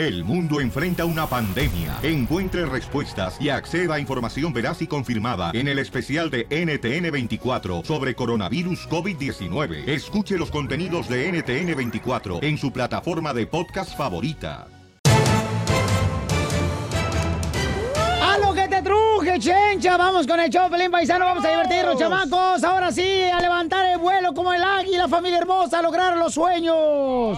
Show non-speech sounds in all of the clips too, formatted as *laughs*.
El mundo enfrenta una pandemia. Encuentre respuestas y acceda a información veraz y confirmada en el especial de NTN24 sobre coronavirus COVID-19. Escuche los contenidos de NTN24 en su plataforma de podcast favorita. ¡A lo que te truje, chencha! Vamos con el show, Pelín Paisano. Vamos a divertirnos, chamacos. Ahora sí, a levantar el vuelo como el águila, familia hermosa, a lograr los sueños.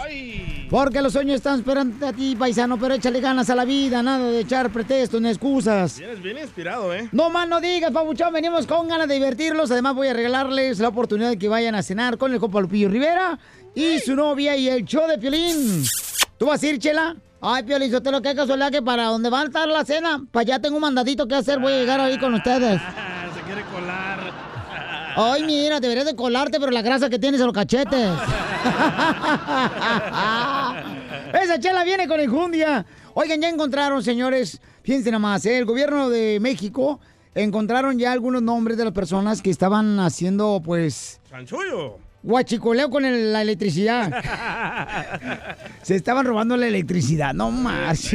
Porque los sueños están esperando a ti, paisano, pero échale ganas a la vida, nada de echar pretextos ni excusas. Vienes bien inspirado, ¿eh? No más no digas, papuchón, venimos con ganas de divertirlos. Además voy a regalarles la oportunidad de que vayan a cenar con el compa Lupillo Rivera y su novia y el show de Piolín. ¿Tú vas a ir, Chela? Ay, Piolín, yo te lo que casualidad que para donde va a estar la cena, para allá tengo un mandadito que hacer, voy a llegar ahí con ustedes. *laughs* Se quiere colar. Ay, mira, deberías de colarte, pero la grasa que tienes en los cachetes. *laughs* *laughs* Esa chela viene con enjundia. Oigan, ya encontraron, señores, fíjense nada más, ¿eh? el gobierno de México encontraron ya algunos nombres de las personas que estaban haciendo, pues, Chanchullo. guachicoleo con el- la electricidad. *laughs* Se estaban robando la electricidad, no más.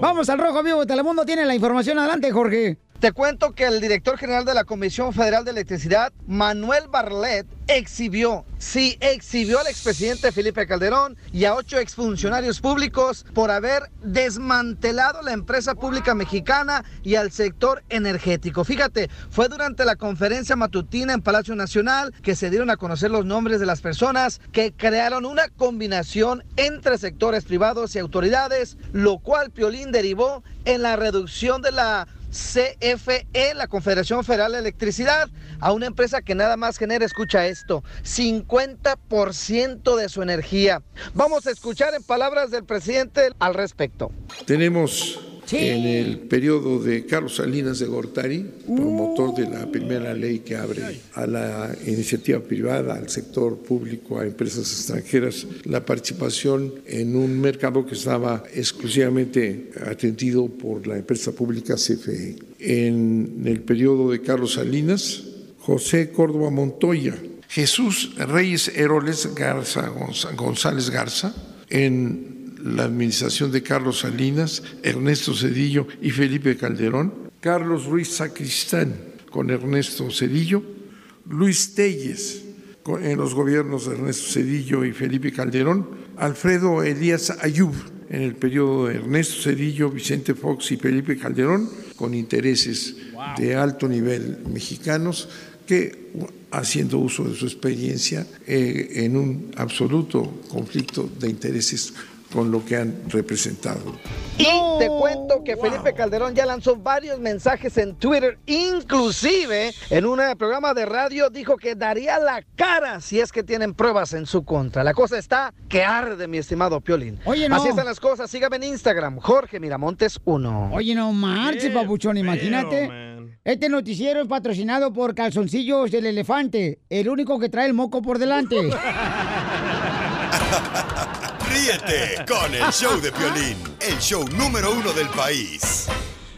Vamos al Rojo Vivo Telemundo, tiene la información. Adelante, Jorge. Te cuento que el director general de la Comisión Federal de Electricidad, Manuel Barlet, exhibió, sí, exhibió al expresidente Felipe Calderón y a ocho exfuncionarios públicos por haber desmantelado la empresa pública mexicana y al sector energético. Fíjate, fue durante la conferencia matutina en Palacio Nacional que se dieron a conocer los nombres de las personas que crearon una combinación entre sectores privados y autoridades, lo cual Piolín derivó en la reducción de la CFE, la Confederación Federal de Electricidad, a una empresa que nada más genera, escucha esto, 50% de su energía. Vamos a escuchar en palabras del presidente al respecto. Tenemos en el periodo de Carlos Salinas de Gortari, promotor de la primera ley que abre a la iniciativa privada, al sector público, a empresas extranjeras, la participación en un mercado que estaba exclusivamente atendido por la empresa pública CFE. En el periodo de Carlos Salinas, José Córdoba Montoya, Jesús Reyes Heroles Garza Gonz- González Garza, en la administración de Carlos Salinas, Ernesto Cedillo y Felipe Calderón, Carlos Ruiz Sacristán con Ernesto Cedillo, Luis Telles en los gobiernos de Ernesto Cedillo y Felipe Calderón, Alfredo Elías Ayub en el periodo de Ernesto Cedillo, Vicente Fox y Felipe Calderón, con intereses de alto nivel mexicanos que haciendo uso de su experiencia eh, en un absoluto conflicto de intereses con lo que han representado. Y te cuento que Felipe Calderón ya lanzó varios mensajes en Twitter, inclusive en un programa de radio dijo que daría la cara si es que tienen pruebas en su contra. La cosa está que arde, mi estimado Piolín. Oye, no. Así están las cosas. Sígame en Instagram, Jorge Miramontes 1. Oye, no marches, papuchón, imagínate. Este noticiero es patrocinado por Calzoncillos del Elefante, el único que trae el moco por delante. *laughs* Ríete con el show de Piolín, el show número uno del país.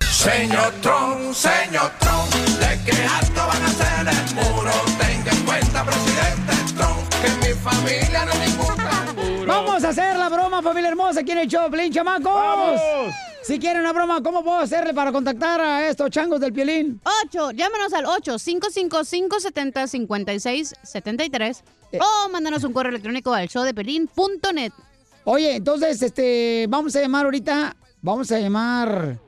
Señor Trump, señor Trump, de que alto van a hacer el muro. Tenga en cuenta, presidente Trump, que mi familia no es ningún canguro. Vamos a hacer la broma, familia hermosa, aquí en el show, Pelín, chamacos. ¡Vamos! Si quieren una broma, ¿cómo puedo hacerle para contactar a estos changos del Piolín? 8, llámanos al 8-555-70-56-73 Eh. o mándanos un correo electrónico al showdepelín.net. Oye, entonces, este, vamos a llamar ahorita, vamos a llamar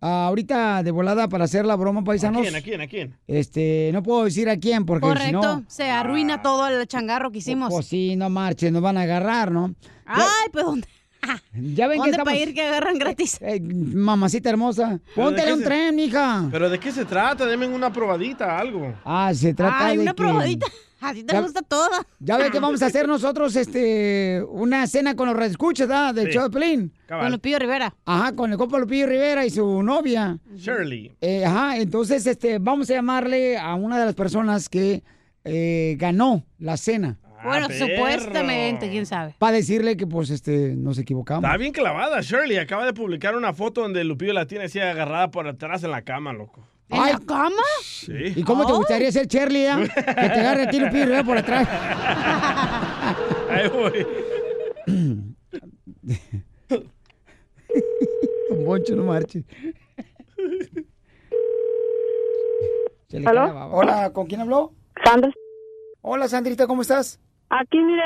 ah, ahorita de volada para hacer la broma, ¿A paisanos. quién? ¿A quién? ¿A quién? Este, no puedo decir a quién, porque si Correcto, no... se arruina todo el changarro que hicimos. Pues sí, no marches, nos van a agarrar, ¿no? Ay, pues ¿dónde? *laughs* Ya ven que ¿Dónde estamos... para ir que agarran gratis? Eh, mamacita hermosa, ¿Pero de póntele un se- tren, mija. ¿Pero de qué se trata? Denme una probadita, algo. Ah, se trata Ay, de una que- probadita. A ti te Ya- gusta toda. Ya ve que vamos a hacer nosotros este una cena con los redescuchas, ¿verdad? Sí. de Pelín. Cabal. Con Lupillo Rivera. Ajá, con el compa Lupillo Rivera y su novia. Shirley. Eh, ajá, entonces este vamos a llamarle a una de las personas que eh, ganó la cena. Bueno, perro. supuestamente, quién sabe. Para decirle que pues este nos equivocamos. Está bien clavada, Shirley. Acaba de publicar una foto donde Lupillo la tiene así agarrada por atrás en la cama, loco. ¿En Ay. la cama? Sí. ¿Y cómo te Ay. gustaría ser Charlie, ah? Que te agarre a ti Lupillo Rivera por atrás. *laughs* Ahí voy. *laughs* Don Poncho, no marches. ¿Aló? Hola, ¿con quién habló? Sandra. Hola, Sandrita, ¿cómo estás? Aquí, mire.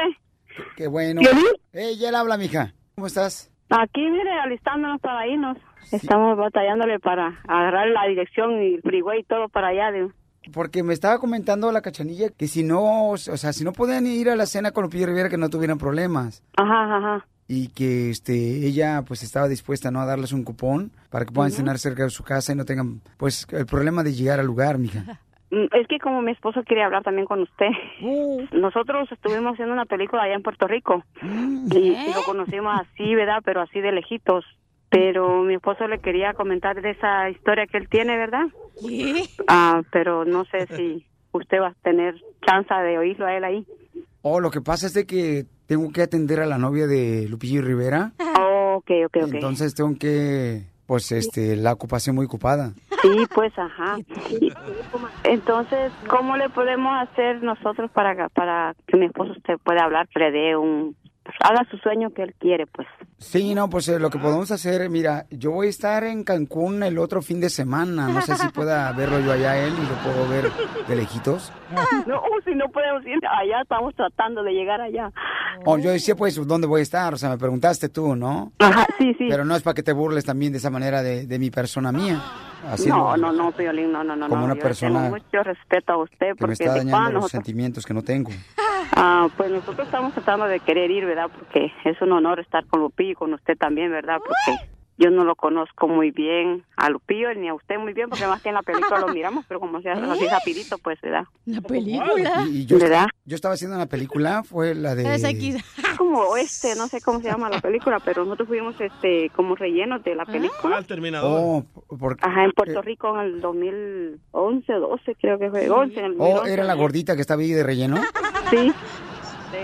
Qué bueno. ¿Piolín? Ella él habla, mija. ¿Cómo estás? Aquí, mire, alistándonos para irnos. Estamos batallándole para agarrar la dirección y el freeway y todo para allá. De... Porque me estaba comentando la cachanilla que si no, o sea, si no podían ir a la cena con Lupillo Rivera, que no tuvieran problemas. Ajá, ajá. Y que este ella pues estaba dispuesta ¿no? a darles un cupón para que puedan cenar cerca de su casa y no tengan pues el problema de llegar al lugar, mija. *laughs* Mm, Es que como mi esposo quería hablar también con usted. Uh. Nosotros estuvimos haciendo una película allá en Puerto Rico. Y, y lo conocimos así, ¿verdad? Pero así de lejitos. Pero mi esposo le quería comentar de esa historia que él tiene, ¿verdad? Ah, pero no sé si usted va a tener chance de oírlo a él ahí. Oh, lo que pasa es de que tengo que atender a la novia de Lupillo Rivera. Oh, ok, ok, ok. Entonces tengo que, pues, este, la ocupación muy ocupada. Sí, pues, ajá. Entonces, ¿cómo le podemos hacer nosotros para, para que mi esposo usted pueda hablar, que le dé un... pues, haga su sueño que él quiere, pues. Sí, no, pues eh, lo que podemos hacer, mira, yo voy a estar en Cancún el otro fin de semana. No sé si pueda *laughs* verlo yo allá él y lo puedo ver de lejitos. No, si no podemos ir allá, estamos tratando de llegar allá. Oh, yo decía, pues, ¿dónde voy a estar? O sea, me preguntaste tú, ¿no? Ajá, sí, sí. Pero no es para que te burles también de esa manera de, de mi persona mía. Así no, no, no, Piolín, no, no, no. Como no. una Yo persona tengo mucho respeto a usted que me porque está dañando los nosotros... sentimientos que no tengo. *laughs* Ah, pues nosotros estamos tratando de querer ir, ¿verdad? Porque es un honor estar con Lupillo y con usted también, ¿verdad? Porque yo no lo conozco muy bien a Lupillo ni a usted muy bien, porque más que en la película lo miramos, pero como se hace así rapidito, pues, ¿verdad? La película. Y, y yo, ¿Verdad? yo estaba haciendo una película, fue la de... Como oeste, no sé cómo se llama la película, pero nosotros fuimos este como rellenos de la película. Ah, el terminador. Oh, porque... Ajá, en Puerto Rico en el 2011 o 12 creo que fue. 11, en el Oh, 2011. era la gordita que estaba ahí de relleno. Sí.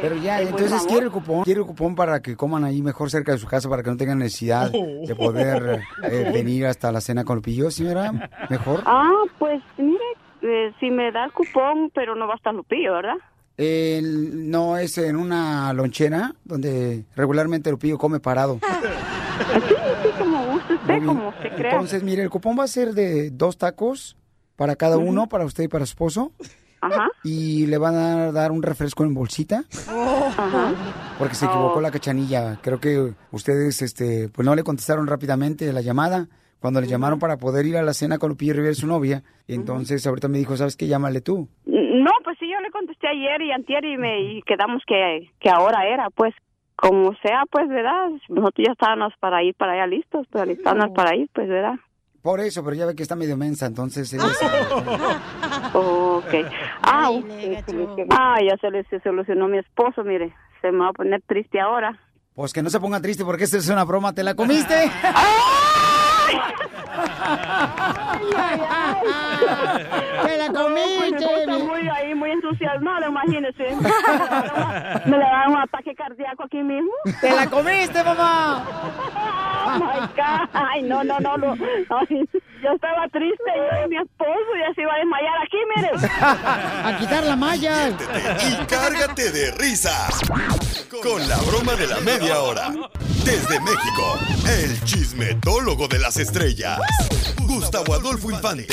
Pero ya, entonces quiere el cupón, quiere el cupón para que coman ahí mejor cerca de su casa para que no tengan necesidad de poder eh, venir hasta la cena con Lupillo, señora. Mejor. Ah, pues mire, eh, si me da el cupón, pero no va a estar Lupillo, ¿verdad? El- no es en una lonchera donde regularmente Lupillo come parado. Sí, sí, como guste usted, como usted crea. Entonces, mire, el cupón va a ser de dos tacos para cada uno, para usted y para su esposo. Ajá. Y le van a dar un refresco en bolsita. Ajá. Porque se equivocó la cachanilla. Creo que ustedes, este, pues no le contestaron rápidamente la llamada cuando le llamaron para poder ir a la cena con Lupillo Rivera, su novia. Y entonces ahorita me dijo, ¿sabes qué? Llámale tú. No, pues sí, yo le contesté ayer y antier y, me, y quedamos que, que ahora era, pues, como sea, pues, ¿verdad? Nosotros ya estábamos para ir para allá listos, pues, alistándonos para ir, pues, ¿verdad? Por eso, pero ya ve que está medio mensa, entonces... ella *laughs* Ok. *laughs* Ah, ah, ya se le se solucionó mi esposo, mire. Se me va a poner triste ahora. Pues que no se ponga triste porque esta es una broma, ¿te la comiste? *laughs* ¡Te la comiste! Pues, muy ahí, muy entusiasmado, imagínese. *laughs* Me le da un ataque cardíaco aquí mismo. ¡Te la comiste, mamá! *laughs* Oh my God. Ay, no, no, no. no. Ay, yo estaba triste yo y mi esposo ya se iba a desmayar aquí, mire. *laughs* A quitar la malla. Y cárgate de risas con la broma de la media hora. Desde México, el chismetólogo de las estrellas, Gustavo Adolfo Infante.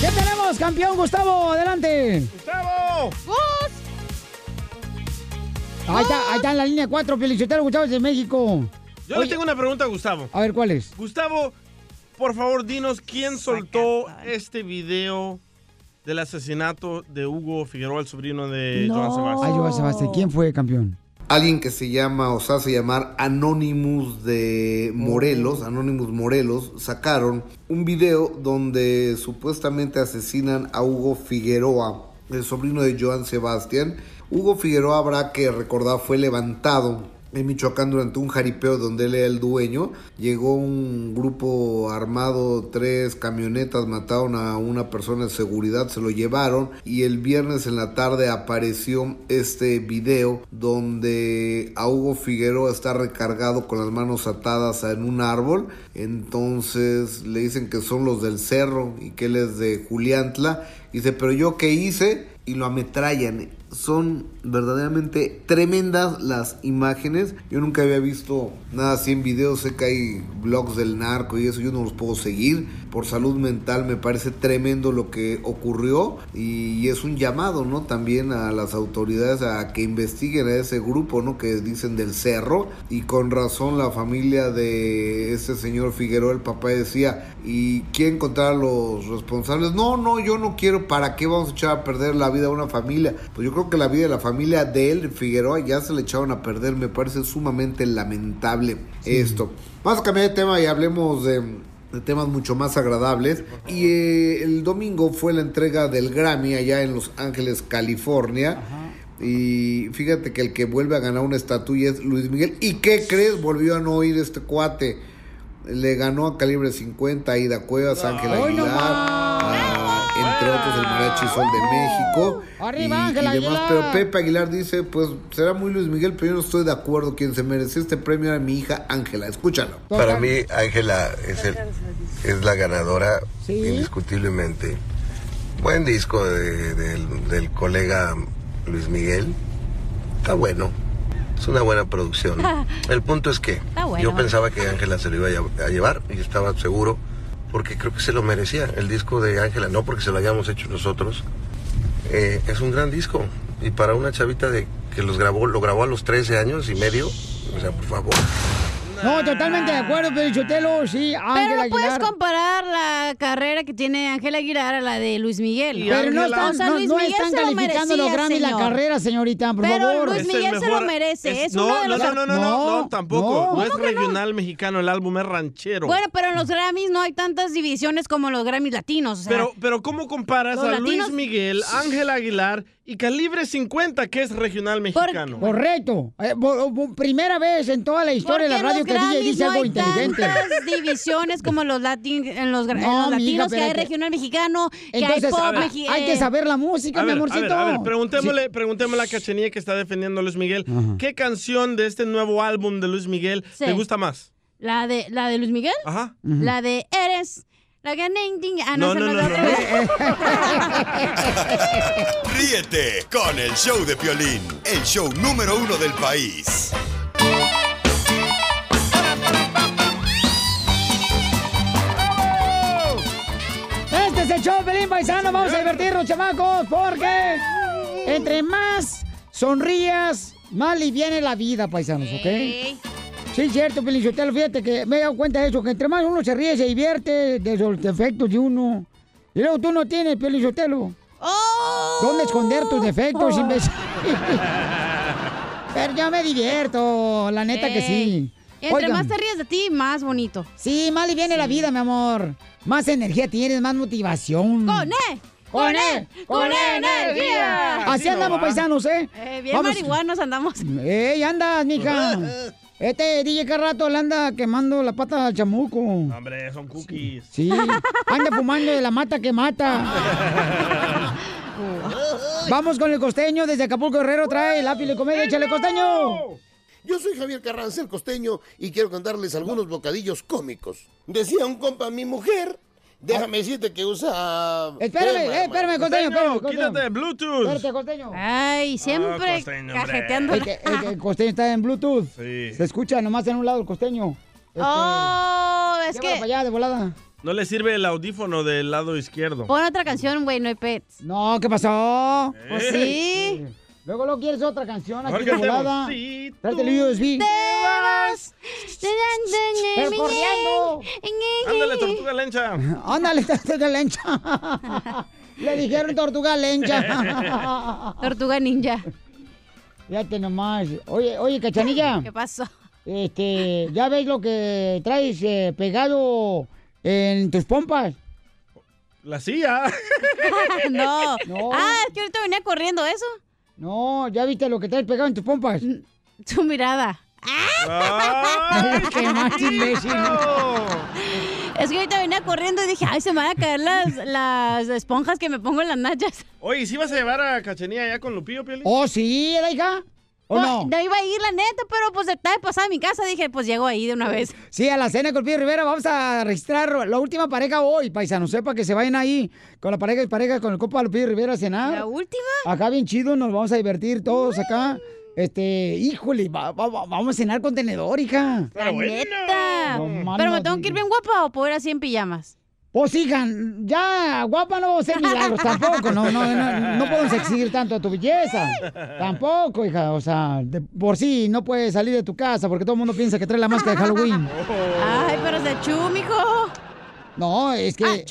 ¿Qué tenemos, campeón Gustavo? Adelante. ¡Gustavo! Ahí está, ahí está en la línea 4, Felicitero Gustavo desde México. Yo le tengo una pregunta a Gustavo. A ver, ¿cuál es? Gustavo, por favor, dinos quién soltó este video del asesinato de Hugo Figueroa, el sobrino de Joan Sebastián. Ay, Joan Sebastián, ¿quién fue campeón? Alguien que se llama o se hace llamar Anonymous de Morelos, Anonymous Morelos, sacaron un video donde supuestamente asesinan a Hugo Figueroa, el sobrino de Joan Sebastián. Hugo Figueroa, habrá que recordar, fue levantado en Michoacán durante un jaripeo donde él era el dueño. Llegó un grupo armado, tres camionetas, mataron a una persona de seguridad, se lo llevaron y el viernes en la tarde apareció este video donde a Hugo Figueroa está recargado con las manos atadas en un árbol. Entonces le dicen que son los del cerro y que él es de Juliantla. Dice, pero yo qué hice? Y lo ametrallan. Son verdaderamente tremendas las imágenes. Yo nunca había visto nada así en videos. Sé que hay blogs del narco y eso yo no los puedo seguir. Por salud mental me parece tremendo lo que ocurrió y es un llamado, ¿no? También a las autoridades a que investiguen a ese grupo, ¿no? Que dicen del cerro y con razón la familia de ese señor Figueroa, el papá decía, ¿y quién encontrar a los responsables? No, no, yo no quiero, ¿para qué vamos a echar a perder la vida de una familia? Pues yo creo que la vida de la familia de él, Figueroa, ya se le echaron a perder, me parece sumamente lamentable esto. Vamos a cambiar de tema y hablemos de, de temas mucho más agradables. Y eh, el domingo fue la entrega del Grammy allá en Los Ángeles, California. Y fíjate que el que vuelve a ganar una estatuilla es Luis Miguel. ¿Y qué crees? Volvió a no oír este cuate. Le ganó a Calibre 50, a Ida Cuevas, Ángel ¡Ay, no Aguilar, a- entre otros el Mariachi Sol de México. ¡Arriba, y- Ángel y demás. Aguilar! Pero Pepe Aguilar dice, pues será muy Luis Miguel, pero yo no estoy de acuerdo. Quien se mereció este premio era mi hija Ángela. Escúchalo. Para mí, Ángela es, el- es la ganadora, indiscutiblemente. Buen disco de- del, del colega Luis Miguel. Está bueno. Es una buena producción. *laughs* El punto es que bueno. yo pensaba que Ángela se lo iba a llevar y estaba seguro porque creo que se lo merecía. El disco de Ángela, no porque se lo hayamos hecho nosotros. Eh, es un gran disco. Y para una chavita de que los grabó, lo grabó a los 13 años y medio, o sea, por favor. No, totalmente de acuerdo, Pelichotelo, sí, Pero Ángel no puedes Aguilar. comparar la carrera que tiene Ángel Aguilar a la de Luis Miguel. Pero no están, O sea, no, Luis no Miguel están se lo calificando los merecía, Grammy la carrera, señorita, por Pero favor. Luis Miguel se lo merece. Es no, uno de no, los no, no, no, no, no, tampoco. no. No, es ¿Cómo que no? regional mexicano, el álbum es ranchero. Bueno, pero en los Grammys no hay tantas divisiones como los Grammys latinos. o sea, pero, pero ¿cómo comparas a latinos- Luis Miguel, Ángel Aguilar y Calibre 50, que es regional mexicano? Correcto. Eh, primera vez en toda la historia de la radio que DJ dice no algo hay inteligente. tantas divisiones como los, latin, en los, en latinos, que hay regional mexicano, que Entonces, hay pop. ver, mexi- hay eh, que saber la música, A ver, mi a amorcito. ver, a ver, preguntémosle, preguntémosle a Cachanilla que está defendiendo a Luis Miguel. ¿Qué canción de este nuevo álbum de Luis Miguel Sí. te gusta más? La de, la de Luis Miguel. Ajá. La de Eres. La ting. Ah, No, no, no, no, *laughs* Ríete con el show de Piolín, el show número uno del país. Este es el show, Pelín Paisano. Vamos a divertirnos, chamacos, porque entre más sonrías, más liviana la vida, paisanos, ¿ok? Sí, cierto, Pelín Sotelo. Fíjate que me he dado cuenta de eso, que entre más uno se ríe, se divierte de los defectos de uno. Y luego tú no tienes, Pelín Sotelo. ¿Dónde esconder tus defectos, imbécil? *laughs* Pero yo me divierto, la neta que sí. Entre Oigan. más te ríes de ti, más bonito. Sí, más liviana la vida, mi amor. Más energía tienes, más motivación. ¡Con E! ¡Con E! ¡Con E energía! Así andamos, paisanos, ¿eh? Eh, bien Vamos. marihuanos andamos. ¡Ey, andas, mija! *laughs* Este DJ cada rato le anda quemando la pata al chamuco. Hombre, son cookies. Sí, anda fumando de la mata que mata. *laughs* Vamos con el costeño desde Acapulco Guerrero. Trae lápiz de comedia, échale costeño. Yo soy Javier Carranza, el costeño, y quiero contarles algunos bocadillos cómicos. Decía un compa, mi mujer, déjame decirte que usa... Espérame, crema, eh, espérame, costeño, espérame, costeño. quítate Bluetooth. Espérate, costeño. Ay, siempre costeño, cajeteando. El, costeño está en Bluetooth. Sí. Se escucha nomás en un lado el costeño. Este, Oh, es que... para allá de volada. No le sirve el audífono del lado izquierdo. Pon otra canción, güey, no hay pets. No, ¿qué pasó? Pues sí. Luego lo quieres otra canción aquí de volada. Sí, Tráete el USB. Te vas. Pero corriendo. Ándale, tortuga lencha. *laughs* Ándale, tortuga lencha. *laughs* Le dijeron tortuga lencha. *laughs* Tortuga ninja. Fíjate nomás. Oye, oye, cachanilla. ¿Qué pasó? Este, ¿ya ves lo que traes eh, pegado en tus pompas? La silla. no. No. Ah, es que ahorita venía corriendo eso. No, ¿ya viste lo que traes pegado en tus pompas? Tu mirada. ¡Ay, *laughs* Qué más imbécil. Es que ahorita venía corriendo y dije, ay, se me van a caer las, las esponjas que me pongo en las nachas. Oye, ¿sí vas a llevar a Cachanilla allá con Lupillo, Piolín? Oh, sí, la hija. ¿O Pues, no? No iba a ir, la neta, pero pues estaba pasada en mi casa. Dije, pues llego ahí de una vez. Sí, a la cena con Pío Rivera vamos a registrar la última pareja hoy, paisano. Sepa que se vayan ahí con la pareja y pareja con el copa Lupillo Rivera a cenar. ¿La última? Acá bien chido, nos vamos a divertir todos acá. Este, híjole, va- va- va- vamos a cenar con tenedor, hija. La neta. No, pero me tengo que ir bien guapa o puedo ir así en pijamas. Pues hija, ya, guapa no vamos a hacer milagros tampoco, no, no, no, no podemos exigir tanto a tu belleza. Tampoco, hija, o sea, de por sí no puedes salir de tu casa porque todo el mundo piensa que trae la máscara de Halloween. Ay, pero es de chu, mijo. No, es que...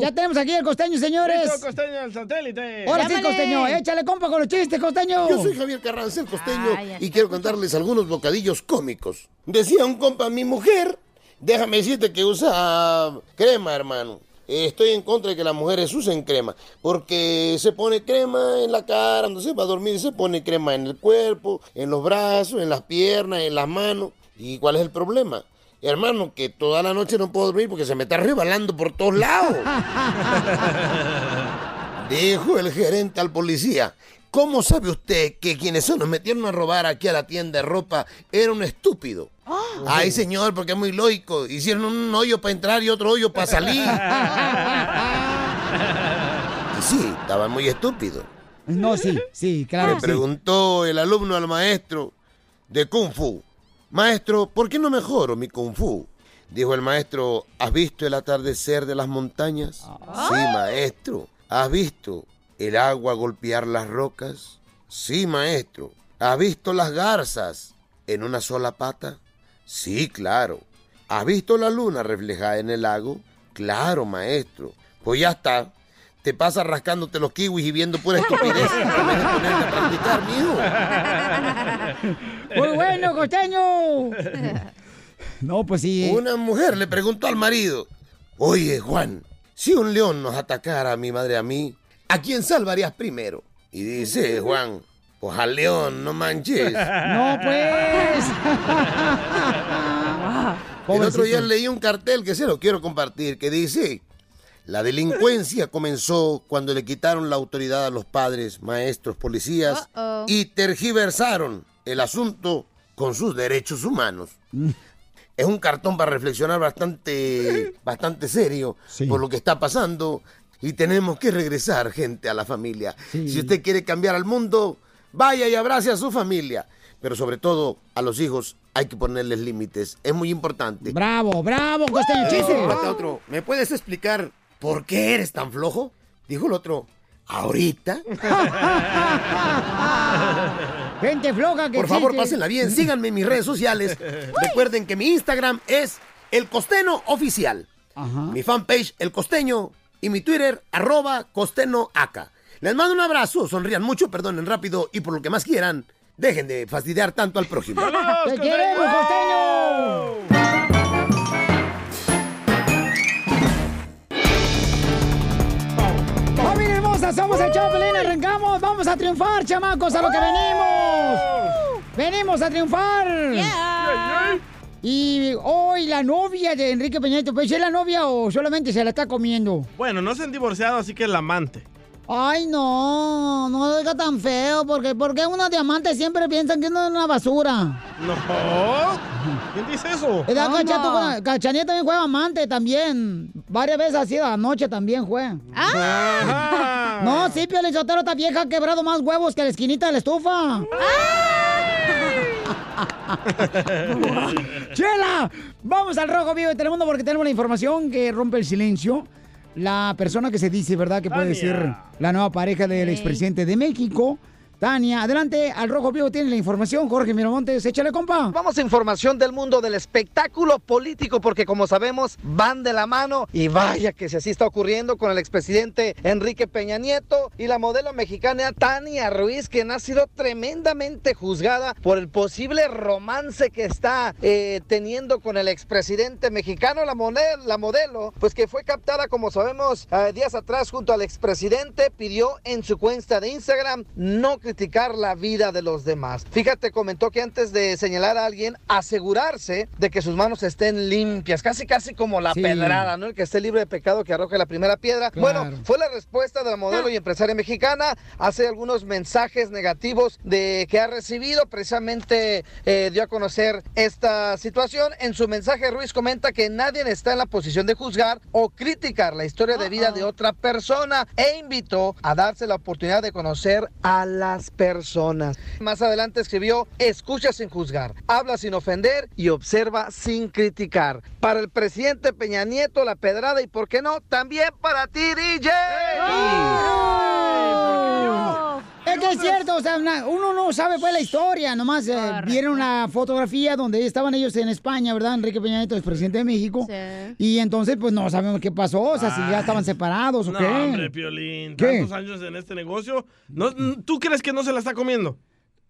Ya tenemos aquí el costeño, señores. Listo, costeño del satélite. Ahora sí, costeño, échale compa con los chistes, costeño. Yo soy Javier Carranza, el costeño, y quiero contarles algunos bocadillos cómicos. Decía un compa, mi mujer, déjame decirte que usa crema, hermano. Estoy en contra de que las mujeres usen crema, porque se pone crema en la cara, no se va a dormir, se pone crema en el cuerpo, en los brazos, en las piernas, en las manos. ¿Y cuál es el problema? Hermano, que toda la noche no puedo dormir porque se me está rebalando por todos lados. *laughs* Dijo el gerente al policía. ¿Cómo sabe usted que quienes se nos metieron a robar aquí a la tienda de ropa era un estúpido? Ay, señor, porque es muy lógico. Hicieron un hoyo para entrar y otro hoyo para salir. *laughs* Y sí, estaban muy estúpidos. No, sí, sí, claro. Le sí. preguntó el alumno al maestro de Kung Fu. Maestro, ¿por qué no mejoro mi Kung Fu? Dijo el maestro, ¿has visto el atardecer de las montañas? Sí, maestro. ¿Has visto el agua golpear las rocas? Sí, maestro. ¿Has visto las garzas en una sola pata? Sí, claro. ¿Has visto la luna reflejada en el lago? Claro, maestro. Pues ya está. Te pasas rascándote los kiwis y viendo pura estupidez. a practicar, mijo. Muy bueno, costeño. No, pues sí. Una mujer le preguntó al marido, oye Juan, si un león nos atacara a mi madre y a mí, ¿a quién salvarías primero? Y dice Juan, pues al león, no manches. No, pues. *laughs* El otro día leí un cartel que se lo quiero compartir, que dice, la delincuencia comenzó cuando le quitaron la autoridad a los padres, maestros, policías y tergiversaron el asunto con sus derechos humanos. Es un cartón para reflexionar bastante, bastante serio por lo que está pasando y tenemos que regresar, gente, a la familia. Si usted quiere cambiar al mundo, vaya y abrace a su familia. Pero sobre todo a los hijos hay que ponerles límites. Es muy importante. Bravo, bravo, costeño, chiste. Espérate, otro. ¿Me puedes explicar por qué eres tan flojo? Dijo el otro. ¿Ahorita? *laughs* Gente floja que Por favor, existe. pásenla bien. Síganme en mis redes sociales. *laughs* Recuerden que mi Instagram es El Costeño Oficial. Mi fanpage, El Costeño. Y mi Twitter, arroba Costeño Aca. Les mando un abrazo. Sonrían mucho, perdonen rápido. Y por lo que más quieran, dejen de fastidiar tanto al prójimo. ¡Te queremos, costeño! ¡Familia hermosa! Somos el Choplin, arrancamos. Vamos a triunfar, chamacos, a lo que venimos. Venimos a triunfar. Y hoy la novia de Enrique Peña Nieto, ¿pues es la novia o solamente se la está comiendo? Bueno, no se han divorciado, así que el amante. Ay, no, no lo diga tan feo, porque porque unos diamantes siempre piensan que uno es una basura. No. ¿Quién dice eso? ¿Verdad, Cacha? Tú con- Cachanilla también juega amante también. Varias veces así, anoche también juega. Ah. No, sí, Pio Lizotero, esta vieja ha quebrado más huevos que la esquinita de la estufa. *laughs* ¡Chela! Vamos al Rojo Vivo de Telemundo porque tenemos la información que rompe el silencio. La persona que se dice, ¿verdad? Que puede Tania. ser la nueva pareja del expresidente de México. Tania, adelante, al Rojo Vivo tiene la información. Jorge Miramontes, échale, compa. Vamos a información del mundo del espectáculo político, porque como sabemos, van de la mano. Y vaya que si así está ocurriendo con el expresidente Enrique Peña Nieto y la modelo mexicana Tania Ruiz, quien ha sido tremendamente juzgada por el posible romance que está eh, teniendo con el expresidente mexicano, la, mone- la modelo, pues que fue captada, como sabemos, eh, días atrás junto al expresidente, pidió en su cuenta de Instagram no criticar criticar la vida de los demás. Fíjate, comentó que antes de señalar a alguien, asegurarse de que sus manos estén limpias, casi casi como la Sí. pedrada, ¿no? El que esté libre de pecado que arroje la primera piedra. Claro. Bueno, fue la respuesta de la modelo y empresaria mexicana hace algunos mensajes negativos de que ha recibido. Precisamente eh, dio a conocer esta situación. En su mensaje, Ruiz comenta que nadie está en la posición de juzgar o criticar la historia de vida de otra persona e invitó a darse la oportunidad de conocer a personas. Más adelante escribió, escucha sin juzgar, habla sin ofender y observa sin criticar. Para el presidente Peña Nieto, la pedrada y, ¿por qué no? También para ti, DJ. Es que es cierto, o sea, una- uno no sabe pues la historia, nomás eh, vieron una fotografía donde estaban ellos en España, ¿verdad? Enrique Peña Nieto es presidente de México. Y entonces pues no sabemos qué pasó, o sea, si ya estaban separados o No, qué. hombre, Piolín. ¿Qué? Tantos años en este negocio. ¿No, ¿Tú crees que no se la está comiendo?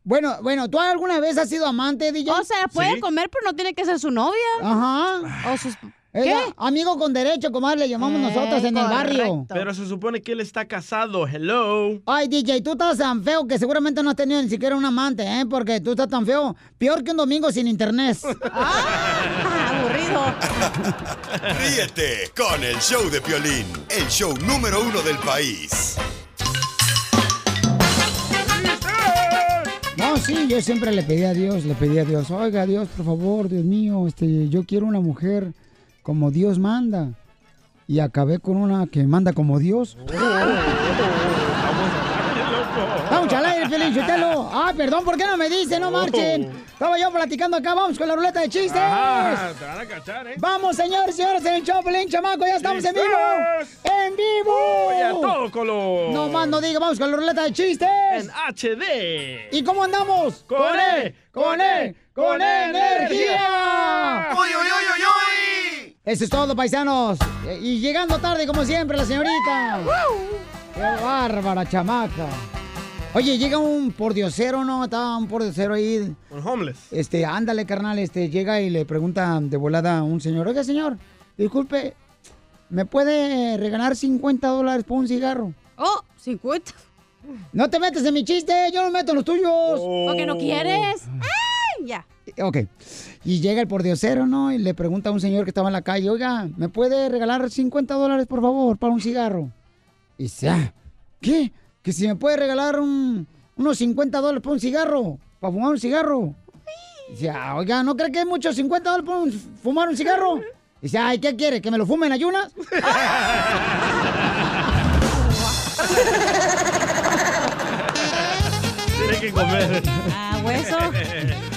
Bueno, bueno, ¿tú alguna vez has sido amante, DJ? O sea, puede Sí. comer, pero no tiene que ser su novia. Ajá. O sus... Ella, amigo con derecho, como le llamamos Eh, nosotros en el barrio. Pero se supone que él está casado. Hello. Ay, DJ, tú estás tan feo que seguramente no has tenido ni siquiera un amante, ¿eh? Porque tú estás tan feo, peor que un domingo sin internet. *laughs* aburrido. *laughs* Ríete con el show de Piolín, el show número uno del país. No, sí, yo siempre le pedí a Dios, le pedí a Dios, oiga Dios, por favor, Dios mío, este, yo quiero una mujer como Dios manda. Y acabé con una que manda como Dios. *laughs* Vamos al aire, Feliz. Ah, perdón, ¿por qué no me dice? No marchen. Estaba yo platicando acá, vamos con la ruleta de chistes. Ajá, te van a cachar, ¿eh? Vamos, señores y señores, en el show, Pelín, chamaco, ya estamos en vivo. ¡En vivo! Oye, a todo color. No más no diga, vamos con la ruleta de chistes. En HD. ¿Y cómo andamos? Con E, con E, con energía. ¡Uy, uy, uy, uy, uy! Eso es todo, paisanos. Y llegando tarde, como siempre, la señorita. ¡Qué bárbara, chamaca! Oye, llega un pordiosero, ¿no? Estaba un pordiosero ahí. Un homeless. Este, ándale, carnal, este, llega y le pregunta de volada a un señor, oiga, señor, disculpe, ¿me puede regalar 50 dólares por un cigarro? Oh, 50. No te metes en mi chiste, yo no me meto en los tuyos. Porque no quieres. ¡Ay! Ya. Ok. Y llega el pordiosero, ¿no? Y le pregunta a un señor que estaba en la calle, oiga, ¿me puede regalar 50 dólares, por favor, para un cigarro? Y dice, "Ah, ¿qué? Que si me puede regalar un- unos 50 dólares por un cigarro, para fumar un cigarro. Dice, "Ah, oiga, ¿no cree que es mucho 50 dólares un- fumar un cigarro? Dice, ay, ¿qué quiere? ¿Que me lo fume en ayunas? *laughs* Tiene que comer. Ah, hueso. *laughs*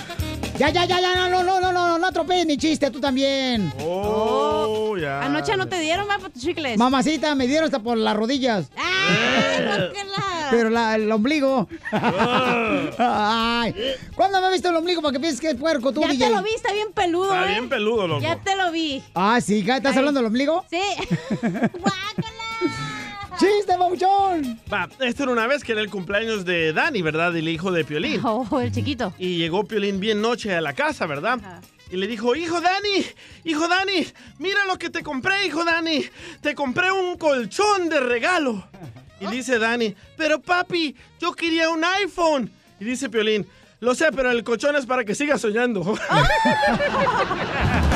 Ya, ya, ya, ya, no, no, no, no, no, no atropelles mi chiste, tú también. Oh, ya. Anoche no te dieron más para tus chicles. Mamacita, me dieron hasta por las rodillas. ¡Ah! *laughs* Pero la- el ombligo. Ay, ¿Cuándo me has visto el ombligo para que pienses que es puerco tú, Ya DJ? te lo vi, está bien peludo, Está ¿eh? bien peludo, loco. Ya te lo vi. Ah, sí, ¿ya ¿estás Ay. hablando del ombligo? Sí. *laughs* ¡Chiste, Bauchón! Va, esta era una vez que era el cumpleaños de Dani, ¿verdad? El hijo de Piolín. *laughs* Oh, el chiquito. Y llegó Piolín bien noche a la casa, ¿verdad? Y le dijo, hijo Dani, hijo Dani, mira lo que te compré, hijo Dani. Te compré un colchón de regalo. Y dice Dani, pero papi, yo quería un iPhone. Y dice Piolín, lo sé, pero el colchón es para que sigas soñando. *laughs* *laughs*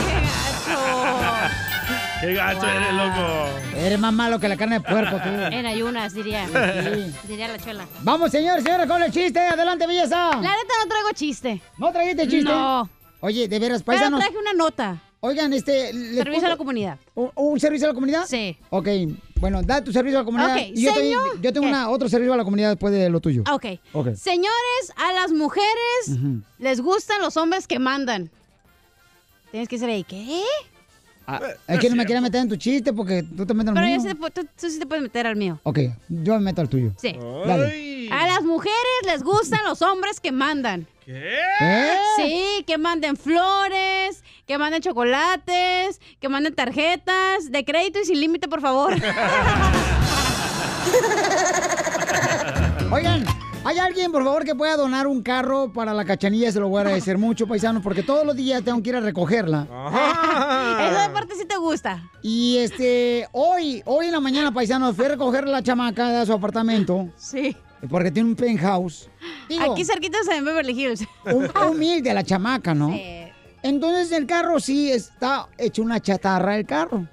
¡Qué gacho eres, loco! Eres más malo que la carne de puerco, tú. *laughs* En ayunas, diría. Sí. *laughs* Diría la chola. Vamos, señores, señores, con el chiste. Adelante, belleza. La neta no traigo chiste. ¿No trajiste chiste? No. Oye, de veras, Pero paisanos. traje una nota. Oigan, este... ¿les Servicio a la comunidad. ¿Un, un servicio a la comunidad? Sí. Ok, bueno, da tu servicio a la comunidad. Ok, y yo, te- señor- yo tengo una, otro servicio a la comunidad después de lo tuyo. Ok. Ok. Señores, a las mujeres les gustan los hombres que mandan. Tienes que ser ahí, ¿qué? Ah, es que no me quería meter en tu chiste porque tú te metes en el Pero mío. yo sí te pu- tú, tú sí te puedes meter al mío. Ok, yo me meto al tuyo. Sí. Dale. A las mujeres les gustan los hombres que mandan. ¿Qué? ¿Eh? Sí, que manden flores, que manden chocolates, que manden tarjetas de crédito y sin límite, por favor. *laughs* Oigan, ¿hay alguien, por favor, que pueda donar un carro para la cachanilla? Se lo voy a agradecer *laughs* mucho, paisanos, porque todos los días tengo que ir a recogerla. *laughs* Eso de parte sí te gusta. Y este, hoy, hoy en la mañana, paisanos, fui a recoger la chamaca de su apartamento. Sí. porque tiene un penthouse. Digo, Aquí cerquitas en Beverly Hills. *laughs* un, humilde la chamaca, ¿no? Entonces el carro sí está hecho una chatarra el carro.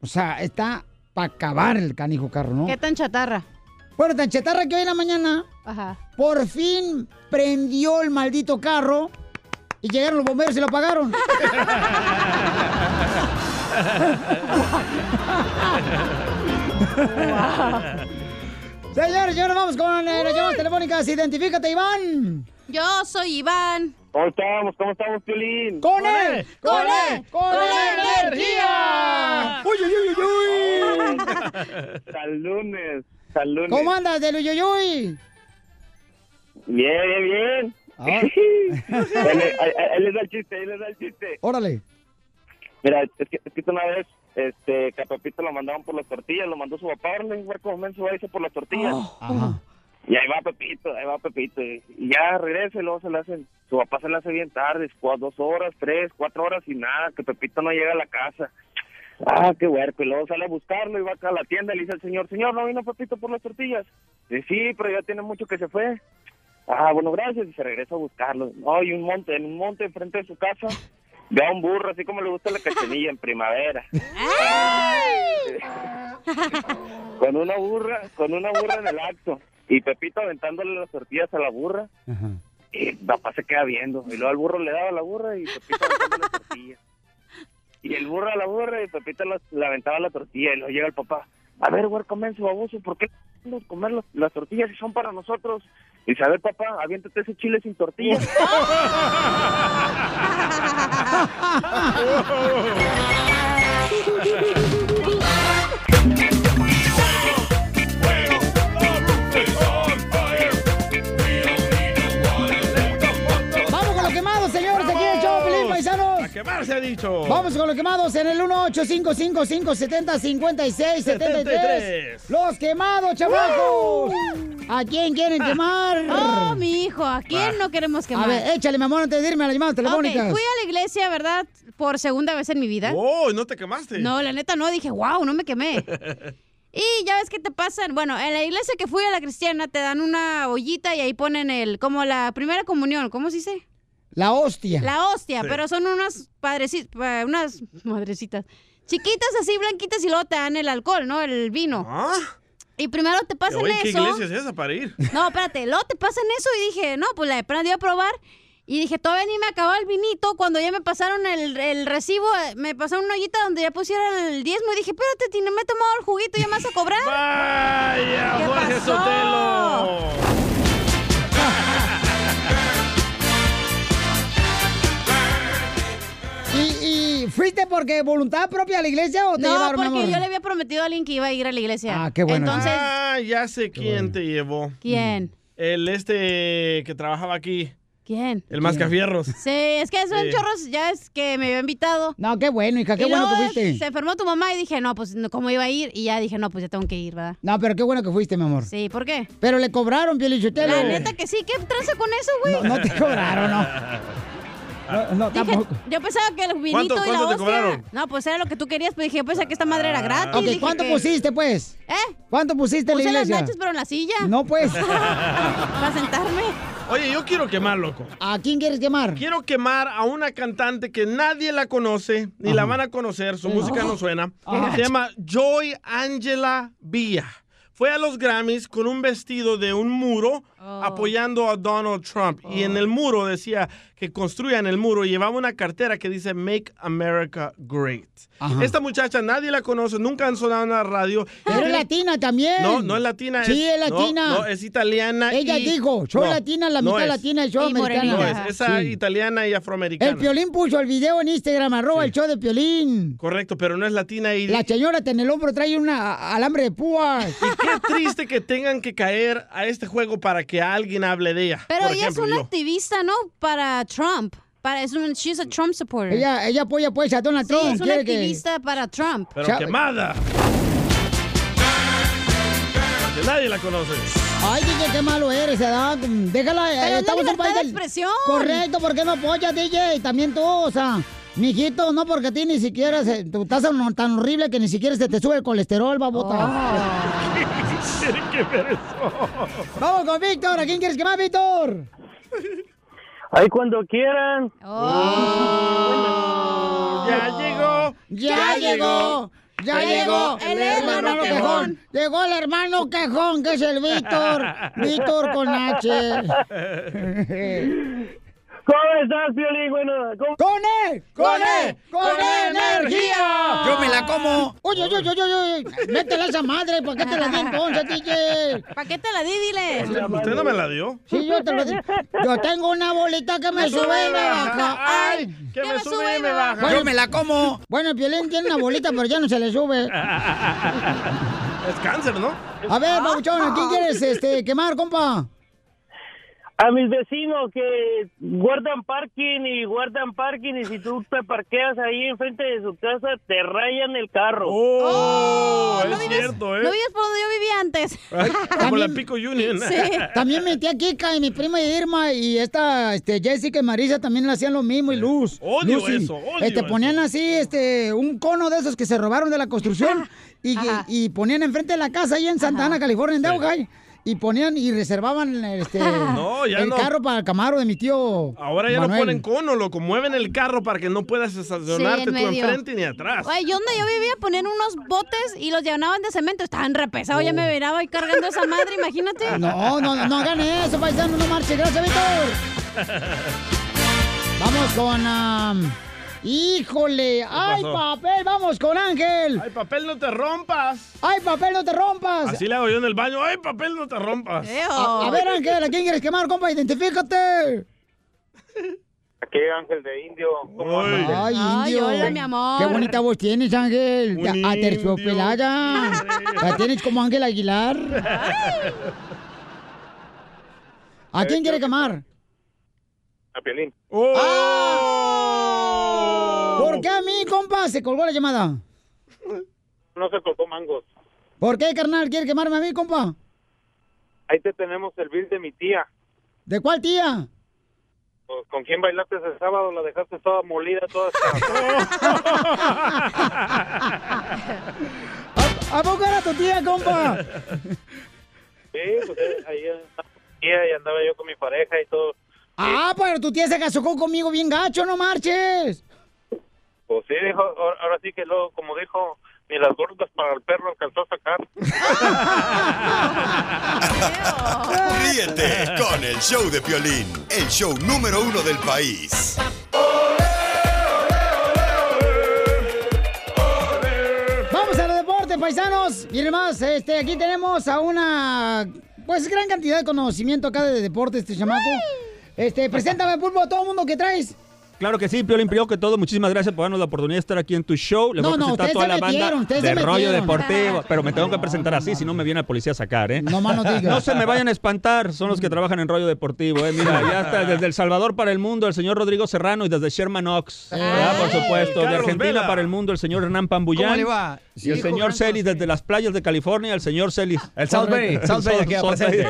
O sea, está para acabar el canijo carro, ¿no? ¿Qué tan chatarra? Bueno, tan chatarra que hoy en la mañana Ajá. por fin prendió el maldito carro y llegaron los bomberos y lo apagaron. *laughs* Señores, y ahora vamos con eh, las llamadas telefónicas. Identifícate, Iván. Yo soy Iván. ¿Cómo estamos? ¿Cómo estamos, Piolín? ¡Con él! ¡Con él! ¡Con energía! ¡Uy, uy, uy, uy! Al *laughs* lunes, al lunes. ¿Cómo andas del uyuyuy? Bien, bien, bien. Ah. *laughs* ahí- ahí les da el chiste, ahí les da el chiste. Órale. Mira, es que, es que una vez este, que a Pepito lo mandaban por las tortillas, lo mandó su papá, órale, güey, como menso, váyase por las tortillas. Ajá. Y ahí va Pepito, ahí va Pepito. Y ya regresa y luego se le hacen, su papá se le hace bien tarde, dos horas, tres, cuatro horas y nada, que Pepito no llega a la casa. Ah, qué huerco. Y luego sale a buscarlo y va acá a la tienda y le dice al señor, señor, ¿no vino Pepito por las tortillas? Dice, sí, pero ya tiene mucho que se fue. Ah, bueno, gracias. Y se regresa a buscarlo. No, y un monte, en un monte enfrente de su casa, ve a un burro, así como le gusta la cachanilla en primavera. con una burra, con una burra en el acto. Y Pepito aventándole las tortillas a la burra. Y papá se queda viendo. Y luego al burro le daba la burra y Pepito aventando las tortillas. Y el burro a la burra y Pepito las- le aventaba la tortilla. Y luego llega el papá. A ver, güey, comen su baboso. ¿Por qué no comer las, las tortillas si son para nosotros? Y dice, a ver, papá, aviéntate ese chile sin tortilla. *laughs* Vamos con los quemados, señores. Aquí en el show, Pelín, paisanos. Quemar se ha dicho. Vamos con los quemados en el 1-855-570-5673. Los quemados, chamacos. ¿A quién quieren quemar? *laughs* Oh, mi hijo, ¿a quién no queremos quemar? A ver, échale, mi amor, antes de irme a las llamadas telefónicas. Ok, fui a la iglesia, ¿verdad? Por segunda vez en mi vida. Oh, ¿no te quemaste? No, la neta no, dije, wow, no me quemé. *laughs* Y ya ves que te pasan, bueno, en la iglesia que fui a la cristiana te dan una ollita y ahí ponen el, como la primera comunión, ¿cómo se dice? La hostia. La hostia, Sí. pero son unas padrecitas, unas madrecitas, chiquitas así blanquitas y luego te dan el alcohol, ¿no? El vino. Y primero te pasan Oye, ¿qué eso. iglesia es esa para ir? No, espérate, luego te pasan eso y dije, no, pues la de plano iba a probar. Y dije, todavía ni me acababa el vinito. Cuando ya me pasaron el, el recibo, eh, me pasaron una ollita donde ya pusiera el diezmo. Y dije, espérate, si no me he tomado el juguito, ¿ya me vas a cobrar? *laughs* ¡Vaya, ¿Qué Jorge pasó? Sotelo! ¿Y, y fuiste porque voluntad propia a la iglesia o te No, llevaron, mi porque amor? yo le había prometido a alguien que iba a ir a la iglesia. Ah, qué bueno. Entonces, Ah, ya sé quién te llevó. ¿Quién? El este que trabajaba aquí. ¿quién? El mascafierros. Sí, es que son Sí. chorros, ya es que me había invitado. No, qué bueno, hija, qué Y bueno que fuiste. Se enfermó tu mamá y dije, no, pues, no, ¿cómo iba a ir? Y ya dije, no, pues ya tengo que ir, ¿verdad? No, pero qué bueno que fuiste, mi amor. Sí, ¿por qué? Pero le cobraron, Pielichotelo. La neta que sí, ¿qué tranza con eso, güey? No, no te cobraron, no. *laughs* No, no, Dije, tampoco. yo pensaba que el vinito ¿Cuánto- y la te cobraron? No, pues era lo que tú querías, pues dije, pensaba que esta madre era gratis. Ok, dije ¿cuánto que- pusiste, pues? ¿Eh? ¿Cuánto pusiste en la Puse las iglesia? nachas, pero en la silla. No, pues. *laughs* Para sentarme. Oye, yo quiero quemar, loco. ¿A quién quieres quemar? Quiero quemar a una cantante que nadie la conoce, ni la van a conocer, su música no suena. Ajá. Se llama Joy Angela Villa. Fue a los Grammys con un vestido de un muro apoyando a Donald Trump. Y en el muro decía que construyan el muro y llevaba una cartera que dice Make America Great. Ajá. Esta muchacha nadie la conoce, nunca han sonado en la radio. Pero es latina también. No, no es latina. Sí, es no, latina. No, es italiana. Ella y- dijo, soy no, latina, la no mitad es. latina y soy americana. No es, esa Sí. italiana y afroamericana. El Piolín puso el video en Instagram, arroba el show de Piolín. Correcto, pero no es latina y... La señora en el hombro trae una alambre de púas. Y qué triste que tengan que caer a este juego para que alguien hable de ella. Pero Por ella ejemplo, es una yo. activista, ¿no? Para Trump. Para, es un, she's a Trump supporter. Ella, ella apoya pues a Donald Sí, Trump. es una quiere que- activista para Trump. Pero quemada. Que nadie la conoce. Ay, DJ, qué malo eres, ¿verdad? Déjala, eh, Pero es la estamos en libertad país de expresión. Correcto, ¿por qué no apoyas, DJ? También tú, o sea, mijito, no porque a ti ni siquiera, se- tú estás tan tan horrible que ni siquiera se te sube el colesterol, babota. Oh. *laughs* tiene que ver eso? Vamos con Víctor. ¿A quién quieres quemar, Víctor? Ahí cuando quieran. Ya llegó. Ya llegó. Ya llegó el hermano quejón. Llegó el hermano quejón, que es el Víctor. *laughs* Víctor con H. *laughs* ¿Cómo estás, Piolín? Bueno, ¿cómo- ¡Con él! ¡Con él! ¡Con energía! Yo me la como. Oye, oye, oye, oye, oye. Métela a esa madre. ¿Para qué te la di entonces, DJ? ¿Para qué te la di, dile? ¿Usted no me la dio? Sí, yo te lo di. Yo tengo una bolita que me sube y me baja. ¡Ay! Que me sube y me baja. Bueno, me la como. Bueno, el Piolín tiene una bolita, pero ya no se le sube. *laughs* Es cáncer, ¿no? A ver, Pabuchón, ¿a quién quieres este, quemar, compa? A mis vecinos que guardan parking y guardan parking y si tú te parqueas ahí enfrente de su casa te rayan el carro. Oh, ¿no es vives- cierto, ¿eh? No vives por donde yo vivía antes. Como la Pico Union. También metí a Kika y mi prima Irma y esta este, Jessica y Marisa también le hacían lo mismo y Luz. Odio Lucy. eso, odio Este, eso. ponían así este, un cono de esos que se robaron de la construcción y, y ponían enfrente de la casa ahí en Santa Ana, California, en Daugai. Y ponían y reservaban este, *laughs* No, ya el no. carro para el camaro de mi tío. Ahora ya no Manuel. ponen cono, loco. Mueven el carro para que no puedas estacionarte Sí, en tú enfrente ni atrás. Güey, yo donde yo vivía ponían unos botes y los llenaban de cemento. Estaban re pesados. Ya me miraba ahí cargando esa madre, imagínate. *laughs* No, no, no hagan eso, paisano, no marche. Gracias, Víctor. *laughs* Vamos con... am, híjole, ay, pasó? papel, vamos con Ángel. Ay, papel, no te rompas. Ay, papel, no te rompas. Así le hago yo en el baño. Ay, papel, no te rompas. A, a ver, Ángel, ¿a quién quieres quemar, compa? Identifícate. Aquí Ángel de Indio. Ay, Ay, indio. hola, mi amor. Qué bonita voz tienes, Ángel. Un A terciopelada. *laughs* La tienes como Ángel Aguilar. ¿A quién quiere quemar? A Piolín. ¡Oh! ¿Por qué a mí, compa? Se colgó la llamada. No se colgó mangos. ¿Por qué, carnal? ¿Quiere quemarme a mí, compa? Ahí te tenemos el bill de mi tía. ¿De cuál tía? Pues, ¿Con quién bailaste el sábado? La dejaste toda molida, toda... *laughs* ¿A poco era tu tía, compa? sí, pues eh, ahí andaba mi tía y andaba yo con mi pareja y todo. Ah, pero tu tía se casó conmigo bien gacho, no marches. Pues sí, dijo, ahora sí que luego, como dijo, ni las gordas para el perro alcanzó a sacar. Ríete con el show de Piolín, el show número uno del país. Vamos a los deportes, paisanos. Miren más, este, aquí tenemos a una, pues, gran cantidad de conocimiento acá de deportes, este chamaco. Este, preséntame, Pulpo, a todo el mundo que traes. Claro que sí, Piolín, primero que todo, muchísimas gracias por darnos la oportunidad de estar aquí en tu show. Les No, voy a no, presentar a ustedes toda la banda metieron, de rollo deportivo, pero me tengo que *laughs* presentar así, si no me viene el policía a sacar, ¿eh? No más no digas. No se me vayan a espantar, son los que trabajan en rollo deportivo, ¿eh? Mira, ya está *laughs* desde El Salvador para el mundo el señor Rodrigo Serrano y desde Sherman Oaks, ¿verdad? por supuesto. De Argentina para el mundo el señor Hernán Pambullán. ¿Cómo le va? Y el señor Celis desde las playas de California, el señor Celis. *laughs* El South Bay, South Bay.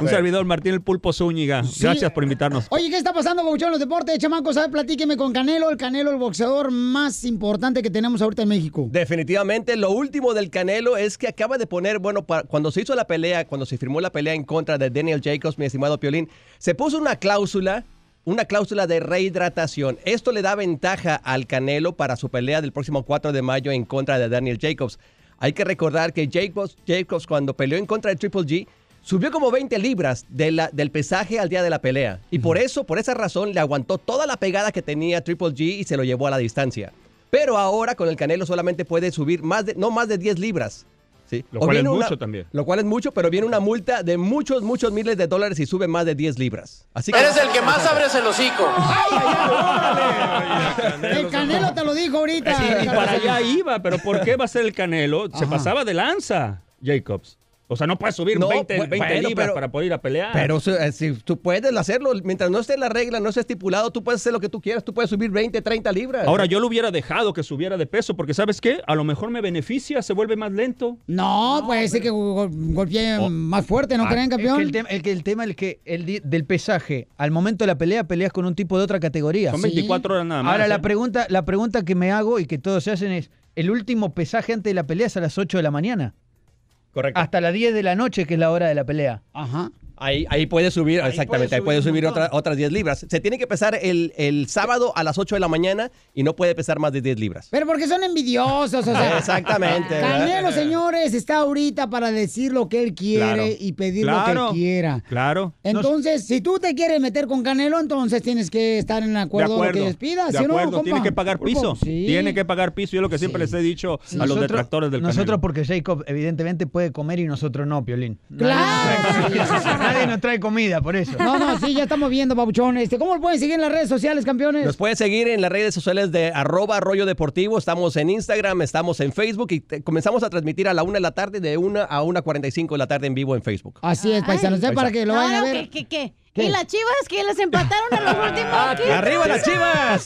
Un servidor, Martín el Pulpo Zúñiga. Gracias por invitarnos. Oye, ¿qué está pasando, Pabuchón, en los deportes, chamaco? ¿Sabe? Platíqueme con Canelo, el Canelo, el boxeador más importante que tenemos ahorita en México. Definitivamente, lo último del Canelo es que acaba de poner, bueno, cuando se hizo la pelea, cuando se firmó la pelea en contra de Daniel Jacobs, mi estimado Piolín, se puso una cláusula, una cláusula de rehidratación. Esto le da ventaja al Canelo para su pelea del próximo 4 de mayo en contra de Daniel Jacobs. Hay que recordar que Jacobs, Jacobs cuando peleó en contra de Triple G, subió como 20 libras de la- del pesaje al día de la pelea. Y por eso, por esa razón, le aguantó toda la pegada que tenía Triple G y se lo llevó a la distancia. Pero ahora con el Canelo solamente puede subir más de, no más de 10 libras. ¿sí? Lo O cual es viene una- mucho también. Lo cual es mucho, pero viene una multa de muchos, muchos miles de dólares si sube más de 10 libras. Así que Eres el que más abres el hocico. *laughs* El Canelo te lo dijo ahorita. Sí, y para allá iba, pero ¿por qué va a ser el Canelo? Se pasaba de lanza, Jacobs. O sea, no puede subir No, 20, bu- 20 bueno, libras pero- para poder ir a pelear. Pero si, eh, si tú puedes hacerlo, mientras no esté en la regla, no esté estipulado, tú puedes hacer lo que tú quieras, tú puedes subir 20, 30 libras. Ahora, yo lo hubiera dejado que subiera de peso, porque ¿sabes qué? A lo mejor me beneficia, se vuelve más lento. No, puede ser que go- golpee más fuerte, ¿no Ah, creen, es campeón? que el, tema, el, que el tema es que el del pesaje, al momento de la pelea, peleas con un tipo de otra categoría. Son 24 horas nada más, Ahora, ¿eh? la, pregunta, la pregunta que me hago y que todos se hacen es, ¿el último pesaje antes de la pelea es a las 8 de la mañana? Correcto. Hasta las 10 de la noche, que es la hora de la pelea. Ajá. Ahí, ahí puede subir, exactamente, ahí puede subir subir un otra- otras 10 libras. Se tiene que pesar el, el sábado a las 8 de la mañana y no puede pesar más de 10 libras. Pero porque son envidiosos, o sea. Exactamente. Canelo, señores, está ahorita para decir lo que él quiere Claro. y pedir Claro. lo que quiera. Claro. Entonces, si tú te quieres meter con Canelo, entonces tienes que estar en acuerdo, de con lo acuerdo. que les pidas, de ¿sí o no, acuerdo, tiene que pagar piso. sí. Tiene que pagar piso. Yo lo que siempre les he dicho a los Nosotros- detractores del Nosotros Canelo. porque Jacob evidentemente puede comer y nosotros no, Piolín. Claro. *laughs* Nadie nos trae comida, por eso. No, no, sí, ya estamos viendo, babuchón. Este, ¿Cómo lo pueden seguir en las redes sociales, campeones? Nos puede seguir en las redes sociales de arroba rollo deportivo. Estamos en Instagram, estamos en Facebook y te- comenzamos a transmitir a la una de la tarde de 1 a 1.45 de la tarde en vivo en Facebook. Así es, paisanos, ¿eh? para que lo No, vayan a ver. ¿qué, qué, qué? ¿Qué? ¿Y las chivas que les empataron en los *laughs* últimos Ah, 15? ¡Arriba las chivas!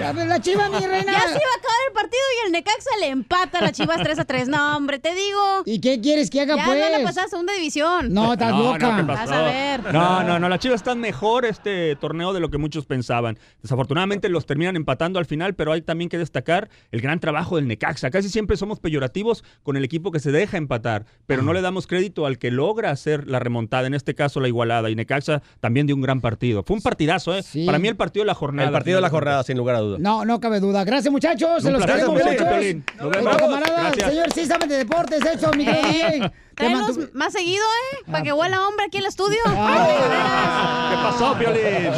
La, la chiva, mi reina. Ya se iba a acabar el partido y el Necaxa le empata a las chivas 3 a 3. No, hombre, te digo. ¿Y qué quieres que haga, ya pues? Ya van a pasar a segunda división. No, estás No, loca. no, ¿qué Vas a ver. No, no, no, las Chivas están mejor este torneo de lo que muchos pensaban. Desafortunadamente los terminan empatando al final, pero hay también que destacar el gran trabajo del Necaxa. Casi siempre somos peyorativos con el equipo que se deja empatar, pero no le damos crédito al que logra hacer la remontada, en este caso la igualada. Y Necaxa también dio un gran partido. Fue un partidazo, ¿eh? Para mí el partido de la jornada. El partido de la jornada, sin lugar a dudas. No, no cabe duda. Gracias, muchachos. Se los queremos, muchachos. Nos vemos. camarada, Gracias. señor, sí saben de deportes, eso, mi querido Eh, más seguido, ¿eh? Para que huela hombre aquí en el estudio. ¿Qué pasó, Piolín?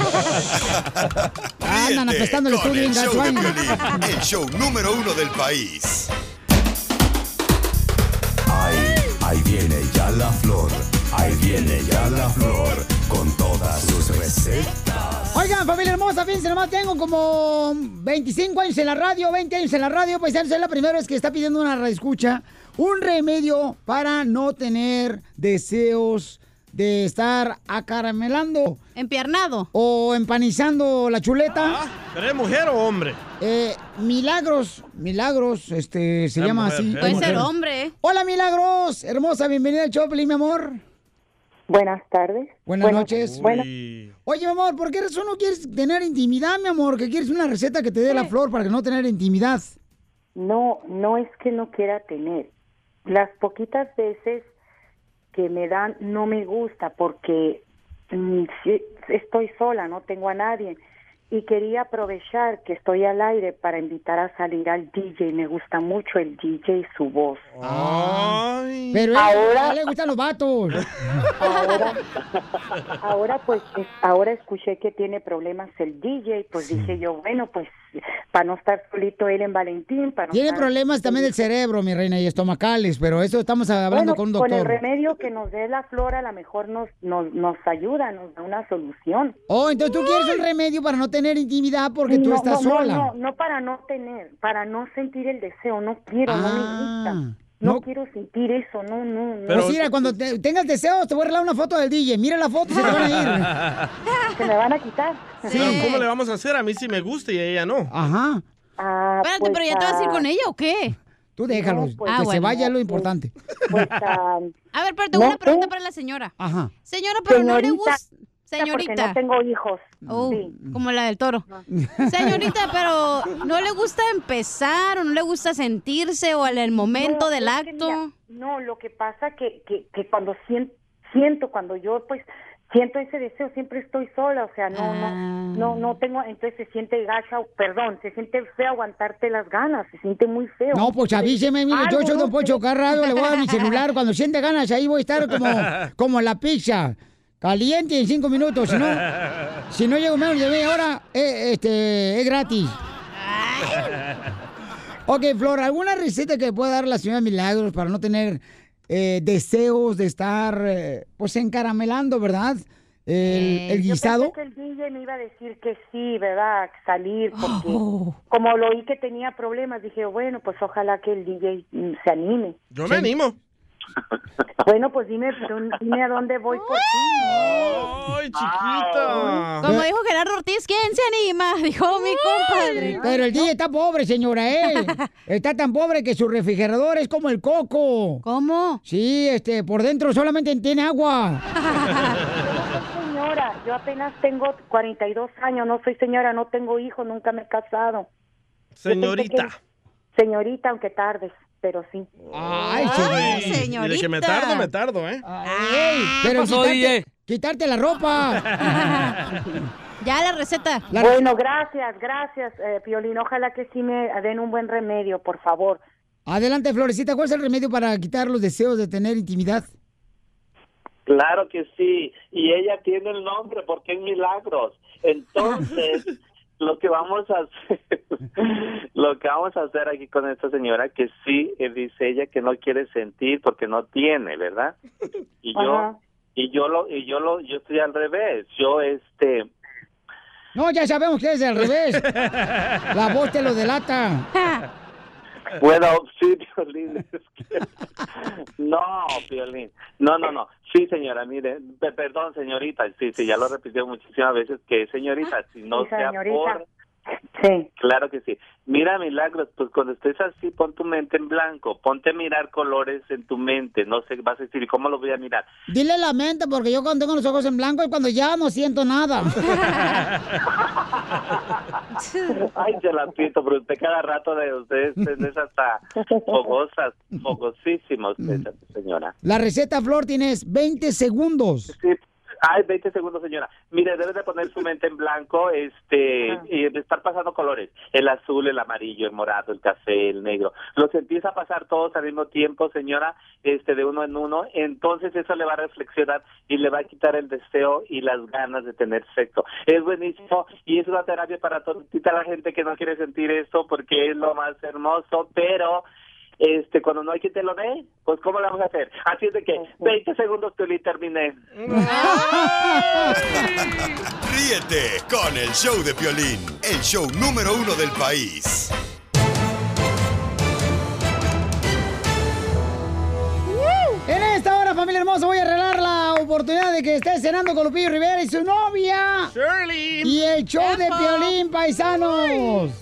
Andan apestando el estudio, show de. Piolín, el show número uno del país. Ahí, ahí viene ya la flor, ahí viene ya la flor, con todas sus recetas. Oigan, familia hermosa, fíjense nomás, tengo como 25 años en la radio, 20 años en la radio, pues es la primera vez que está pidiendo una escucha un remedio para no tener deseos de estar acaramelando. Empiernado. O empanizando la chuleta. ¿Eres mujer o hombre? Eh, Milagros, Milagros, este, se Es llama mujer, así. Puede mujer. ser hombre. ¿eh? Hola, Milagros, hermosa, bienvenida al Choplin, mi amor. Buenas tardes. Buenas noches. bueno. Oye, mi amor, ¿por qué razón no quieres tener intimidad, mi amor? Que quieres una receta que te dé la flor para que no tener intimidad. No, no es que no quiera tener. Las poquitas veces que me dan no me gusta porque mm, estoy sola, no tengo a nadie. Y quería aprovechar que estoy al aire para invitar a salir al DJ. Me gusta mucho el DJ y su voz. Pero él- Ahora- él le gustan los vatos. Ahora, ahora pues es- ahora escuché que tiene problemas el DJ, pues dije yo, bueno, pues para no estar solito él en Valentín, para no Tiene estar- problemas también del cerebro, mi reina, y estomacales, pero eso estamos hablando Bueno, con un Con el doctor. remedio que nos dé la flor a lo mejor nos, nos, nos ayuda, nos da una solución. Oh, entonces tú quieres un remedio para no tener intimidad porque tú no, estás no, no, sola. No, no, para no tener, para no sentir el deseo, no quiero, no me gusta. No, Ah, no. quiero sentir eso, no, no, no. Pues mira, cuando te- tengas deseos, te voy a arreglar una foto del DJ. Mira la foto, se te van a ir. *laughs* Se me van a quitar. Pero ¿cómo le vamos a hacer? A mí sí me gusta y a ella no. Ajá. Ah, Espérate, pues, pero ya te vas a ir ah, con ella o qué? Tú déjalos, No, pues, que ah, se bueno. vaya es lo importante. pues, ah, A ver, espérate, No una pregunta sé. para la señora. Ajá. Señora, pero no le Señorita. Porque no tengo hijos. Oh, Sí. como la del toro. Señorita, *laughs* pero ¿no le gusta empezar o no le gusta sentirse o en el momento No, del acto? mira, no, lo que pasa que, que, que cuando sien- siento, cuando yo pues siento ese deseo, siempre estoy sola, o sea, no, Ah. no, no, no tengo, entonces se siente gacha, perdón, se siente feo aguantarte las ganas, se siente muy feo. No, pues avíseme, mire, yo soy no Don Poncho sé. Carrado, le voy a dar mi *laughs* celular. Cuando siente ganas, ahí voy a estar como, como la pizza. Caliente en cinco minutos, si no, *laughs* si no llego menos de media hora, eh, este, es gratis. Ok, Flor, ¿alguna receta que pueda dar la señora Milagros para no tener eh, deseos de estar, eh, pues, encaramelando, verdad? El, el Yo guisado. pensé que el DJ me iba a decir que sí, ¿verdad? Salir, porque Oh. como lo oí que tenía problemas, dije, bueno, pues ojalá que el DJ mm, se anime. Yo me animo. *laughs* Bueno, pues dime, dime a dónde voy por ti. ¡Ay, chiquita! Como dijo Gerardo Ortiz, ¿quién se anima? *laughs* Dijo mi compadre. Pero el DJ está pobre, señora, ¿eh? *laughs* Está tan pobre que su refrigerador es como el coco. ¿Cómo? Sí, este, por dentro solamente tiene agua. Señora, yo apenas tengo 42 años, no soy señora, no tengo hijos, nunca me he casado. Señorita. Señorita, aunque tardes. Pero sí. Ay, Y de que me tardo, me tardo, ¿eh? pero pasó, quitarte, quitarte la ropa. *laughs* ya la receta. Bueno, gracias, gracias, eh, Piolín. Ojalá que sí me den un buen remedio, por favor. Adelante, Florecita, ¿cuál es el remedio para quitar los deseos de tener intimidad? Claro que sí, y ella tiene el nombre porque es Milagros. Entonces, *laughs* lo que vamos a hacer, *laughs* lo que vamos a hacer aquí con esta señora, que sí, eh, dice ella que no quiere sentir porque no tiene, ¿verdad? Y yo, Ajá. y yo lo, y yo lo, yo estoy al revés. Yo, este, No, ya sabemos que es al revés. *laughs* La voz te lo delata. *laughs* Bueno, sí, *laughs* que- No, Piolín. No, no, no. Sí, señora, mire. pe- Perdón, señorita. Sí, sí, ya lo repitió muchísimas veces que señorita, si no Sí, sea señorita. por... Sí. Claro que sí. Mira, Milagros, pues cuando estés así, pon tu mente en blanco. Ponte a mirar colores en tu mente. No sé, vas a decir, ¿y cómo lo voy a mirar? Dile la mente, porque yo cuando tengo los ojos en blanco es cuando ya no siento nada. *laughs* Ay, se la pito, pero usted cada rato de ustedes es hasta fogosas, fogosísimos, esa señora. La receta, Flor, tienes 20 segundos. Sí. Ay, 20 segundos, señora. Mire, debe de poner su mente en blanco, este, y de estar pasando colores. El azul, el amarillo, el morado, el café, el negro. Los empieza a pasar todos al mismo tiempo, señora, este, de uno en uno. Entonces eso le va a reflexionar y le va a quitar el deseo y las ganas de tener sexo. Es buenísimo y es una terapia para toda la gente que no quiere sentir esto porque es lo más hermoso, pero este cuando no hay quien te lo dé, pues ¿cómo lo vamos a hacer? Así es de que 20 segundos que terminé. Ríete con el show de Piolín, el show número uno del país. En esta hora, familia hermosa, voy a arreglar la oportunidad de que esté cenando con Lupillo Rivera y su novia. Shirley. Y el show de. Piolín, paisanos.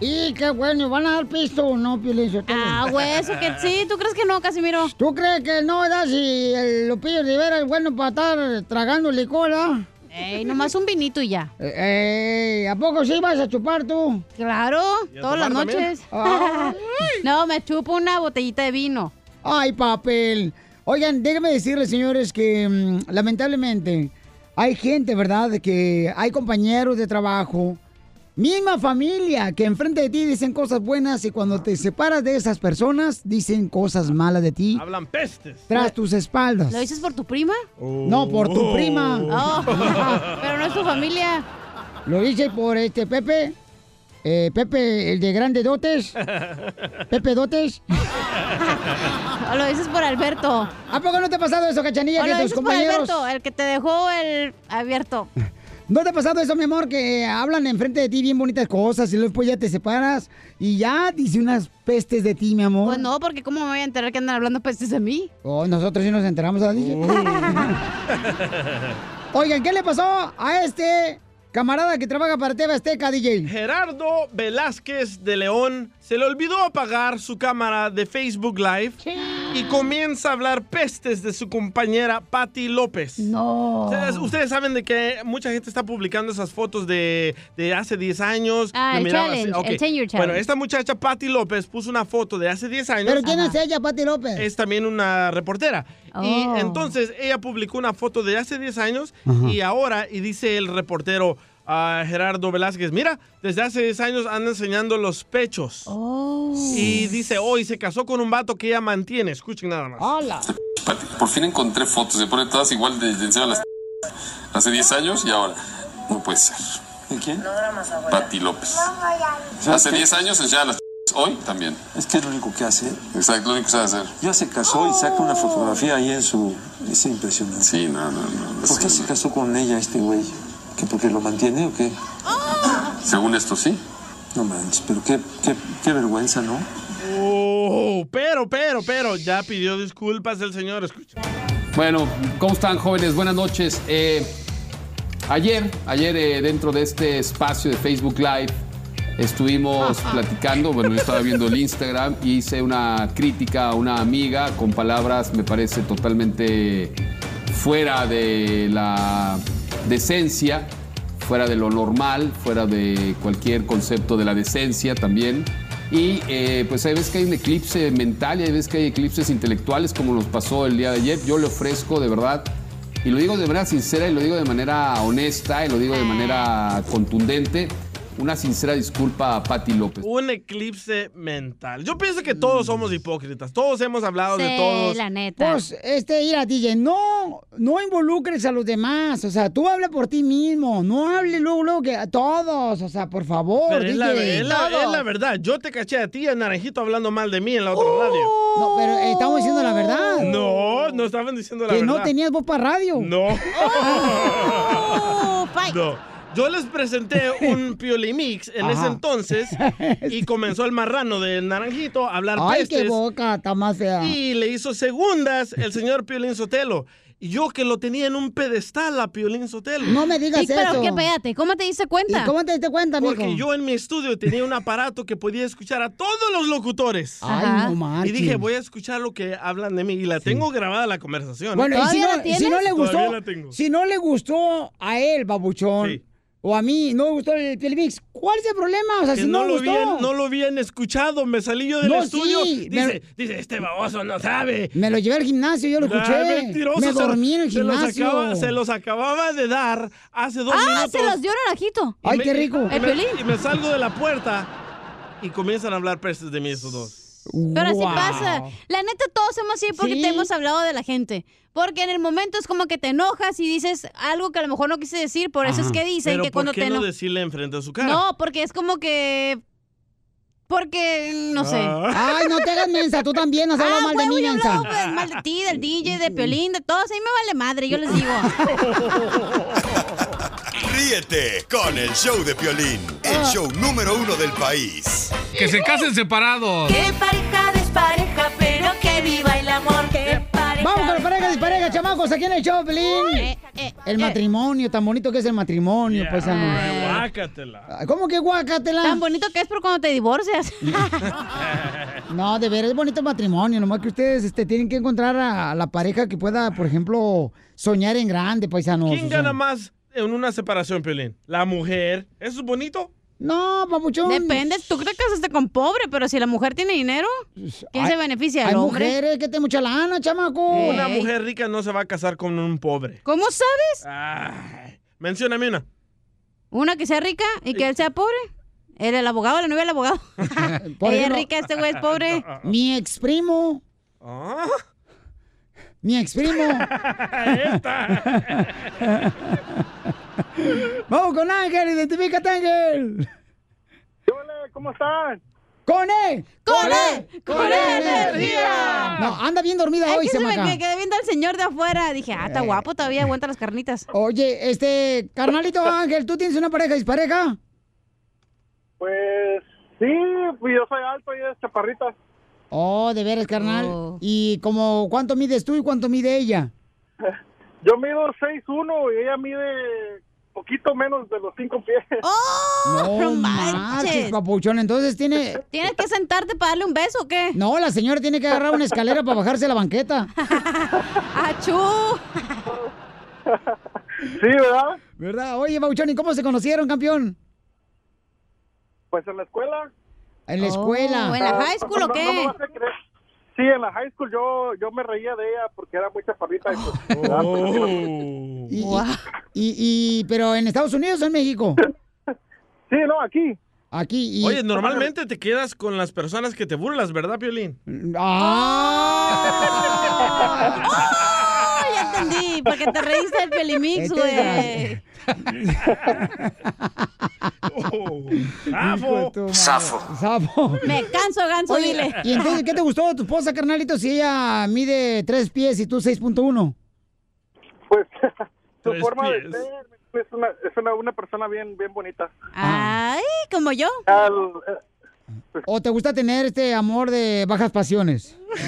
Y qué bueno, ¿van a dar pisto o no, Piolín? Ah, güey, eso que sí. ¿Tú crees que no, Casimiro? ¿Tú crees que no, da si el Lupillo Rivera es bueno para estar tragando licor, ah? Ey, nomás un vinito y ya. Eh, ¿A poco sí vas a chupar tú? Claro, ¿Y a todas las noches. *laughs* *laughs* No, me chupo una botellita de vino. Ay, papel. Oigan, déjenme decirles, señores, que mm, lamentablemente hay gente, ¿verdad? Que hay compañeros de trabajo, misma familia, que enfrente de ti dicen cosas buenas y cuando te separas de esas personas dicen cosas malas de ti Hablan pestes. tras tus espaldas. ¿Lo dices por tu prima? No, por tu prima. Oh, *laughs* pero no es tu familia. Lo hice por este Pepe. eh, Pepe, el de grandes dotes. Pepe Dotes. O *laughs* lo dices por Alberto. ¿A poco no te ha pasado eso, Cachanilla? O que lo tus dices por compañeros... Alberto, el que te dejó el abierto. *laughs* ¿No te ha pasado eso, mi amor? Que hablan enfrente de ti bien bonitas cosas y luego después ya te separas y ya dice unas pestes de ti, mi amor. Pues no, porque ¿cómo me voy a enterar que andan hablando pestes de mí? Oh, nosotros sí nos enteramos, ¿verdad, DJ? *laughs* Oigan, ¿qué le pasó a este camarada que trabaja para TV Azteca, DJ? Gerardo Velázquez de León se le olvidó apagar su cámara de Facebook Live y comienza a hablar pestes de su compañera Patti López. No. Ustedes, ustedes saben de que mucha gente está publicando esas fotos de, de hace 10 años. Ah, el challenge, Ok. el 10 year Bueno, challenge. esta muchacha Patti López puso una foto de hace 10 años. ¿Pero quién es ella, Pati López? Es también una reportera. Y Oh. entonces ella publicó una foto de hace 10 años Ajá. y ahora, y dice el reportero a Gerardo Velázquez, mira, desde hace 10 años anda enseñando los pechos. Y dice, hoy se casó con un vato que ella mantiene. Escuchen nada más. ¡Hola! Por fin encontré fotos, se ponen todas igual de, de las *laughs* hace 10 años y ahora. No puede ser. ¿De quién? Pati López. Hace 10 años enseñaba las hoy también. Es que es lo único que hace. Exacto, lo único que sabe hacer. Ya se casó y saca una fotografía ahí en su... Es impresionante. Sí, no, no, no. ¿Por qué se casó con ella este güey? ¿Que porque lo mantiene o qué? Según esto, sí. No manches, pero qué, qué, qué vergüenza, ¿no? Oh, pero, pero, pero, ya pidió disculpas el señor. Escucha. Bueno, ¿cómo están jóvenes? Buenas noches. Eh, ayer, ayer eh, dentro de este espacio de Facebook Live estuvimos platicando, bueno, yo estaba viendo el Instagram y hice una crítica a una amiga con palabras, me parece totalmente fuera de la decencia, fuera de lo normal, fuera de cualquier concepto de la decencia también. Y eh, pues hay veces que hay un eclipse mental y hay veces que hay eclipses intelectuales como nos pasó el día de ayer. Yo le ofrezco de verdad, y lo digo de manera sincera y lo digo de manera honesta y lo digo de manera contundente, una sincera disculpa a Patti López. Un eclipse mental. Yo pienso que todos somos hipócritas. Todos hemos hablado de todos. Pues, este, mira, DJ, no, no involucres a los demás. O sea, tú habla por ti mismo. No hable luego, luego que a todos. O sea, por favor, Pero es la, DJ. es la- es la verdad. Yo te caché a ti, a Naranjito, hablando mal de mí en la otra radio. No, pero eh, estamos diciendo la verdad. No, no estaban diciendo la que verdad. no tenías voz para radio. No. *laughs* No. Yo les presenté un *laughs* Piolimix en ese entonces y *laughs* comenzó el marrano de Naranjito a hablar Ay, pestes. qué boca, está más fea. Y le hizo segundas el *laughs* señor Piolín Sotelo. Y yo que lo tenía en un pedestal a Piolín Sotelo. No me digas Sí, pero eso. que espérate, ¿cómo te diste cuenta? ¿Y cómo te diste cuenta, mijo? Porque yo en mi estudio tenía un aparato que podía escuchar a todos los locutores. Ay, Ajá. no marches. Y dije, voy a escuchar lo que hablan de mí. Y la tengo grabada la conversación. Bueno, y si no, si no le gustó, la tengo. si no le gustó a él, babuchón, o a mí, no me gustó el Piolín ¿cuál es el problema? O sea, Que si no, no, lo gustó. habían, no lo habían escuchado, me salí yo del No, estudio. sí, dice, me- dice, este baboso no sabe. Me lo llevé al gimnasio, yo lo Ah, escuché. mentiroso, me se- dormí en el se los gimnasio. acaba- se los acababa de dar hace dos ah, minutos. se los dio Naranjito. Y Ay, me- qué rico. Y El me, Piolín. y me salgo de la puerta y comienzan a hablar pestes de mí esos dos. Pero así Wow. pasa. La neta, todos somos así porque Sí. te hemos hablado de la gente. Porque en el momento es como que te enojas y dices algo que a lo mejor no quise decir. Por eso es que dicen Pero que ¿por cuando qué te no decirle enfrente de su cara? No, porque es como que. Porque, no sé. Ah. Ay, no te hagas mensa, tú también has hablado Ah, mal de mí, yo mensa. hablo, pues, mal de ti, del *laughs* DJ, de Piolín, de todos. A mí me vale madre, yo les digo. *laughs* Ríete con el show de Piolín, el show número uno del país. Que se casen separados. Qué pareja despareja, pero que viva el amor. Qué pareja. Vamos con la pareja dispareja, chamacos, aquí en el show, Pelín. el matrimonio, tan bonito que es el matrimonio, pues. Ay, guácatela. ¿Cómo que guácatela? Tan bonito que es por cuando te divorcias. *laughs* No, de veras es bonito el matrimonio, nomás que ustedes este, tienen que encontrar a la pareja que pueda, por ejemplo, soñar en grande, paisanos. ¿Quién o sea. gana más en una separación, Piolín? ¿La mujer? ¿Eso es bonito? No, papuchón. Depende, tú te casaste con pobre, pero si la mujer tiene dinero, ¿quién se beneficia? Hay ¿El hombre? mujeres que tienen mucha lana, chamaco. Una mujer rica no se va a casar con un pobre. ¿Cómo sabes? Ay, mencióname una. Una que sea rica y que él sea pobre. El abogado, la novia del abogado. *laughs* Ella es rica, este güey es pobre. *laughs* Mi ex primo. Ah. Mi ex primo. *laughs* Vamos con Ángel, identifícate, Ángel. ¿Cómo están? ¡Con él! ¡Con él! ¡Con él, energía! No, anda bien dormida Es hoy, que se me quedé viendo al señor de afuera. Dije, ah, está Eh. guapo, todavía aguanta las carnitas. Oye, este, carnalito *laughs* Ángel, ¿tú tienes una pareja dispareja? Pues sí, pues yo soy alto y es chaparrita. Oh, de veras, carnal. ¿Y como cuánto mides tú y cuánto mide ella? *laughs* Yo mido 6'1 y ella mide poquito menos de los 5 pies. *laughs* ¡Oh! No marches, papuchón. Entonces tiene... *laughs* ¿Tienes que sentarte para darle un beso o qué? No, la señora tiene que agarrar una escalera para bajarse a la banqueta. *laughs* ¡Achú! Sí, ¿verdad? ¿Verdad? Oye, Papuchón, ¿y cómo se conocieron, campeón? Pues en la escuela. En la escuela. ¿O en la high school o No, qué? no a creer. Sí, en la high school yo, yo me reía de ella porque era muy chaparrita. Y pues, mucha pena. Y, y, y- pero en Estados Unidos o en México? *laughs* Sí, no, aquí. Aquí. Y... Oye, normalmente te quedas con las personas que te burlas, ¿verdad, Piolín? ¡Ah! *laughs* Entendí, porque te reíste del pelimix, güey. ¡Zafo! Zafo. ¡Zafo! Me canso, ganso, Oye, dile. ¿y entonces qué te gustó de tu esposa, carnalito, si ella mide tres pies y tú 6.1? Pues *laughs* su forma de ser es una, es una, una persona bien, bien bonita. Ay, como yo. Al- eh, ¿O te gusta tener este amor de bajas pasiones? *laughs*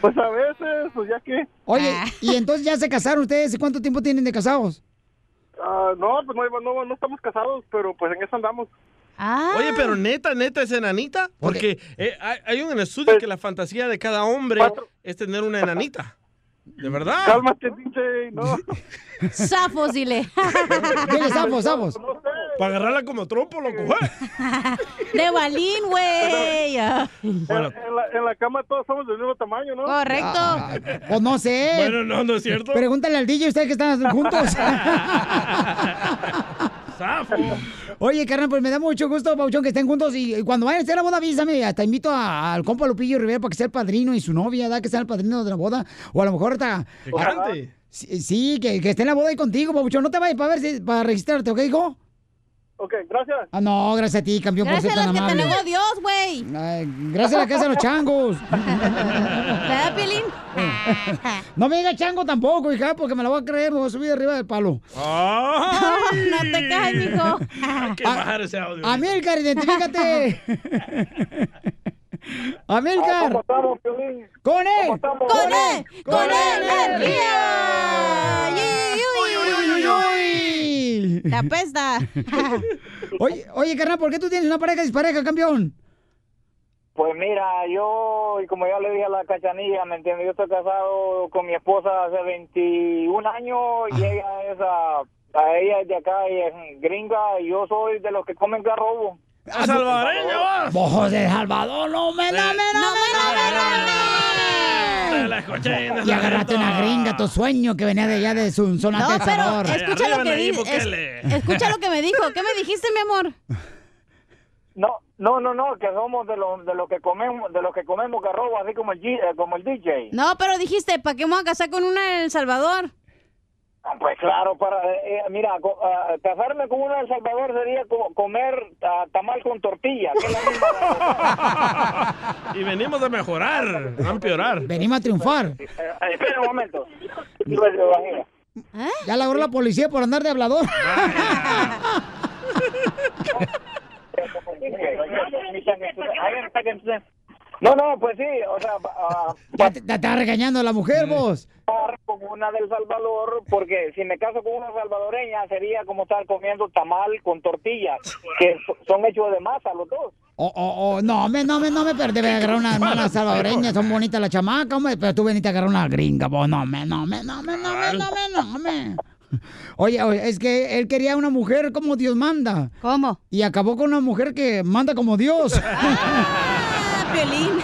pues a veces, pues ya que. Oye, ¿y entonces ya se casaron ustedes? ¿Y cuánto tiempo tienen de casados? Ah, no, pues no, no, no estamos casados, pero pues en eso andamos. Oye, pero neta, neta es enanita. Porque eh, hay, hay un estudio que la fantasía de cada hombre es tener una enanita. ¿De verdad? Cálmate, DJ, no. *laughs* Zafos, dile. Dile, zafos, zafos. No sé, Para agarrarla como trompo, loco. *laughs* De balín, güey. *laughs* Ah. En, en la, en la cama todos somos del mismo tamaño, ¿no? Correcto. Pues no sé. Bueno, no, no es cierto. Pregúntale al DJ ustedes que están juntos. *laughs* Oye, carnal, pues me da mucho gusto, Pauchón, que estén juntos. Y, y cuando vayan a hacer la boda, avísame. Hasta invito a- al compa Lupillo Rivera para que sea el padrino y su novia, ¿da? Que sea el padrino de la boda. O a lo mejor cante. Sí, sí, que, que esté en la boda ahí contigo, Pauchón. No te vayas para ver si, para registrarte, ¿ok, hijo? Ok, gracias. Ah, no, gracias a ti, campeón, Gracias por a ser las tan que te amable. negó Dios, güey. Gracias a la casa de los changos. ¿Verdad? *laughs* No me diga chango tampoco, hija, porque me la voy a creer, me voy a subir arriba del palo. No te caes, mijo. *laughs* Hay que bajar ese audio. Amílcar, identifícate. *laughs* Amílcar. ¿Cómo estamos, Piolín? ¡Con él! ¡Con él! ¡Con energía! ¡Uy, uy, uy, uy! Te apesta. *laughs* Oye, oye, carnal, ¿por qué tú tienes una pareja dispareja, campeón? Pues mira, yo, y como ya le dije a la cachanilla, ¿me entiendes? Yo estoy casado con mi esposa hace 21 años y ella es, ah, a ella es de acá y es gringa y yo soy de los que comen garrobo. ¡A salvadoreño vas! ¡Vos de Salvador! ¡No me, no me, no me, Te la escuché Y agarraste una gringa, tu sueño que venía de allá de su zona No, de escucha lo, que es- escucha lo que me dijo. ¿Qué me dijiste, mi amor? No, no, no, no, que somos de los de los que comemos de los que comemos garrobo así como el eh, como el DJ. No, pero dijiste, ¿para qué voy a casar con una en El Salvador? Ah, Pues claro, para eh, mira, co- ah, casarme con una de El Salvador sería como comer ah, tamal con tortilla, que es la misma. Y venimos a mejorar, no a empeorar. Venimos a triunfar. Eh, espera un momento. Pues. Ya la agarró la policía por andar de hablador. No, no, pues sí, o sea, ah, *laughs* Ya te, te está regañando la mujer, vos. casar con una del Salvador, porque si me caso con una salvadoreña sería como estar comiendo tamal con tortilla, que so- son hechos de masa los dos. Oh, oh, oh, no, me, no, me, no me perdí. Voy a agarrar una hermana *laughs* salvadoreña. Son bonitas las chamacas, hombre. Pero tú veniste a agarrar una gringa, vos. No, me, no, me, no, me, no, me, no, me, no, me. *laughs* Oye, oye, es que él quería una mujer como Dios manda. ¿Cómo? Y acabó con una mujer que manda como Dios. Piolín.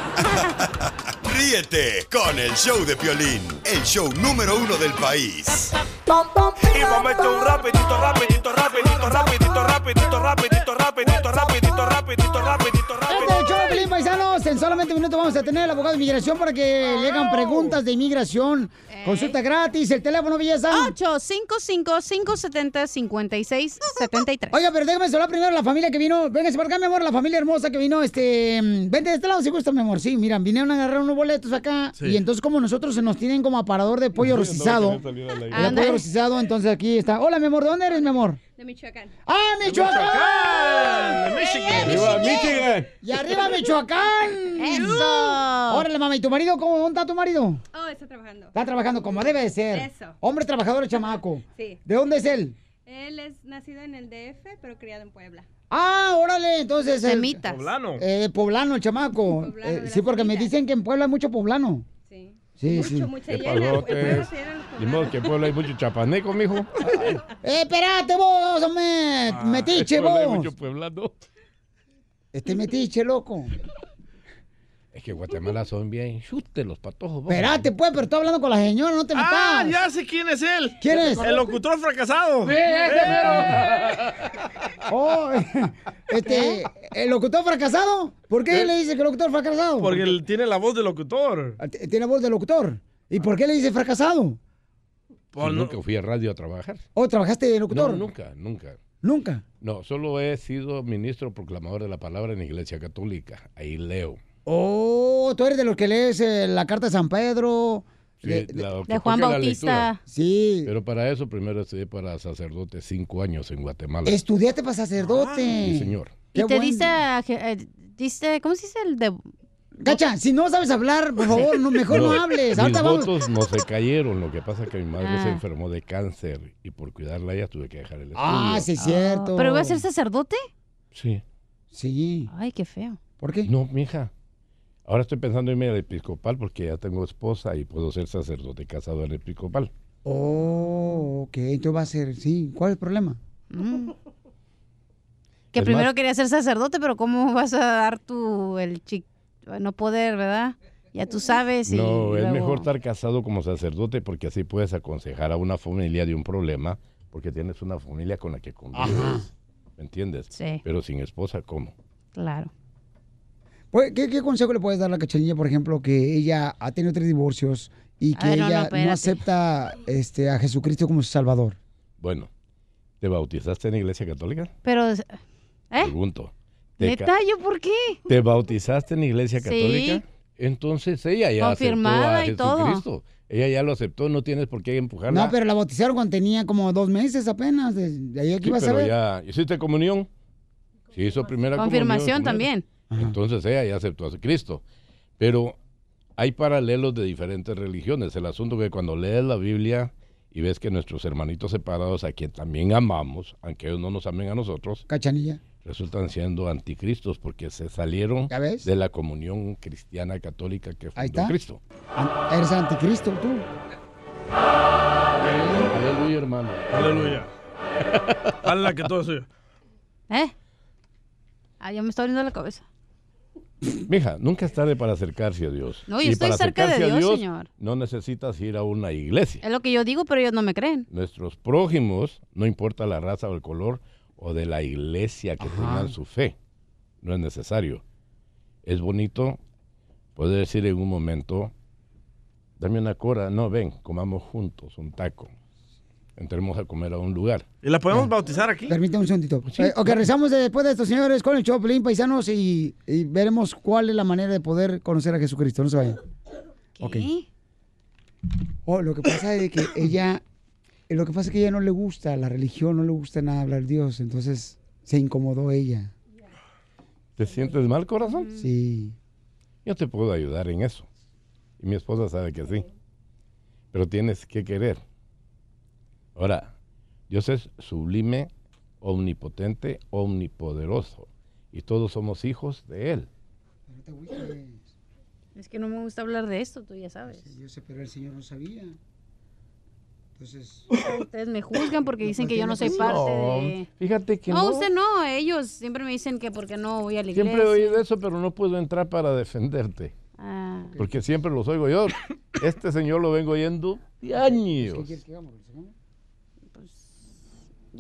*laughs* Ríete con el show de Piolín, el show número uno del país. Y vamos a meter un rapidito, rapidito, rapidito, rapidito, rapidito, rapidito, rapidito, rapidito, rapidito, rapidito, Este es el show de Pelín, paisanos. En solamente minutos vamos a tener al abogado de inmigración para que le hagan preguntas de inmigración. Consulta gratis. El teléfono, belleza. 855-570-5673. Oiga, pero déjame hablar primero a la familia que vino. Véngase para acá, mi amor, la familia hermosa que vino. Este, mm, vente de este lado si gusta, mi amor. Sí, mira, vinieron a agarrar unos boletos acá. Sí. Y entonces, como nosotros se nos tienen como aparador de pollo rostizado. El pollo rostizado, entonces aquí está. Hola, mi amor, ¿de dónde eres, mi amor? De Michoacán. ¡Ah, Michoacán! Michigan. ¡Eh, Arriba, Michigan! ¡Y arriba, Michoacán! ¡Eso! Órale, mamá, ¿y tu marido? ¿Cómo está tu marido? Oh, está trabajando. Está trabajando como debe de ser. Eso. Hombre trabajador, chamaco. Sí. ¿De dónde es él? Él es nacido en el DF, pero criado en Puebla. Ah, órale, entonces. el- Semitas. Poblano. Eh, poblano, el chamaco. Poblano Eh, sí, porque me dicen que en Puebla hay mucho poblano. Sí, mucho, sí. Mucha llena. Pues, Ni modo que en Puebla hay mucho chapaneco, mijo. Ay. Eh, espérate vos, me, ah, metiche vos. Hay mucho pueblano. Este metiche, loco. Es que Guatemala son bien chute los patojos. Espérate, pues, pero estoy hablando con la señora, no te metas. Ah, ya sé quién es él. ¿Quién es? El locutor fracasado. Sí, ese Oh, *laughs* este, ¿el locutor fracasado? ¿Por qué ¿Eh? le dice que el locutor fracasado? Porque él tiene la voz de locutor. Ah, Tiene voz de locutor. ¿Y por qué le dice fracasado? Yo nunca fui a radio a trabajar. ¿O trabajaste de locutor? No, nunca, nunca. ¿Nunca? No, solo he sido ministro proclamador de la palabra en la Iglesia Católica. Ahí leo. Oh, tú eres de los que lees eh, la carta de San Pedro. Sí, de, de Juan Bautista. Sí. Pero para eso primero estudié para sacerdote cinco años en Guatemala. Estudiaste para sacerdote. Sí, señor. Y Qué te bueno. diste, a- eh, diste, ¿cómo se dice el de? Cacha, si no sabes hablar, por favor, no, mejor no, hables. Mis Ahorita vamos. votos no se cayeron. Lo que pasa es que mi madre Ah. se enfermó de cáncer y por cuidarla a ella tuve que dejar el estudio. Ah, sí, es cierto. ¿Pero iba a ser sacerdote? Sí. Sí. Ay, qué feo. ¿Por qué? No, mija. Ahora estoy pensando en irme al episcopal porque ya tengo esposa y puedo ser sacerdote casado en el episcopal. Oh, ok, entonces va a ser, sí. ¿Cuál es el problema? Mm. *laughs* Que Es primero más, quería ser sacerdote, pero ¿cómo vas a dar tu el chi- no poder, verdad? Ya tú sabes. y No, es mejor estar casado como sacerdote porque así puedes aconsejar a una familia de un problema porque tienes una familia con la que convives. Ajá. ¿Me entiendes? Sí. Pero sin esposa, ¿cómo? Claro. Pues, ¿Qué, qué consejo le puedes dar a la cachanilla, por ejemplo, que ella ha tenido tres divorcios y que Ay, no, no, ella no, acepta este, a Jesucristo como su Salvador? Bueno, ¿te bautizaste en la iglesia católica? Pero, ¿eh? Pregunto. ¿Te, ca- ¿Neta? ¿Yo por qué? ¿Te bautizaste en la iglesia Sí. católica? Entonces ella ya Confirmada aceptó a y todo. Jesucristo. Ella ya lo aceptó, no tienes por qué empujarla. No, pero la bautizaron cuando tenía como dos meses apenas. De, de ahí aquí Sí, vas a pero ver. ya hiciste comunión. Sí, hizo primera Confirmación comunión, también. Entonces ella ya aceptó a Cristo. Pero hay paralelos de diferentes religiones. El asunto que cuando lees la Biblia y ves que nuestros hermanitos separados, a quien también amamos, aunque ellos no nos amen a nosotros, Cachanilla. resultan siendo anticristos porque se salieron de la comunión cristiana católica que Ahí fundó está. Cristo. An- Eres anticristo tú. Aleluya, hermano. Aleluya. Hala que todo es suyo. ¿Eh? Ah, ya me está abriendo la cabeza. Mija, nunca es tarde para acercarse a Dios. No, yo Y estoy para cerca de Dios, señor. No necesitas ir a una iglesia. Es lo que yo digo, pero ellos no me creen. Nuestros prójimos, no importa la raza o el color o de la iglesia que tengan su fe, no es necesario. Es bonito poder decir en un momento, dame una cora, no, ven, comamos juntos un taco. Entremos a comer a un lugar. ¿Y la podemos bautizar aquí? Permítame un segundito. Eh, ok, rezamos después de estos señores con el Choplin, paisanos, y, y veremos cuál es la manera de poder conocer a Jesucristo. No se vayan. Ok. Oh, lo que pasa es que ella, eh, lo que pasa es que ella no le gusta la religión, no le gusta nada hablar de Dios, entonces se incomodó ella. ¿Te sientes mal, corazón? Sí. Yo te puedo ayudar en eso. Y mi esposa sabe que sí. Pero tienes que querer. Ahora, Dios es sublime, omnipotente, omnipoderoso. Y todos somos hijos de Él. Es que no me gusta hablar de esto, tú ya sabes. Yo sé, pero el Señor no sabía. Entonces. Ustedes me juzgan porque dicen que yo no soy No, parte de... Fíjate que No, no. usted no, ellos siempre me dicen que porque no voy a la iglesia. Siempre he oído eso, pero no puedo entrar para defenderte. Ah. Porque siempre los oigo yo. Este señor lo vengo oyendo de años.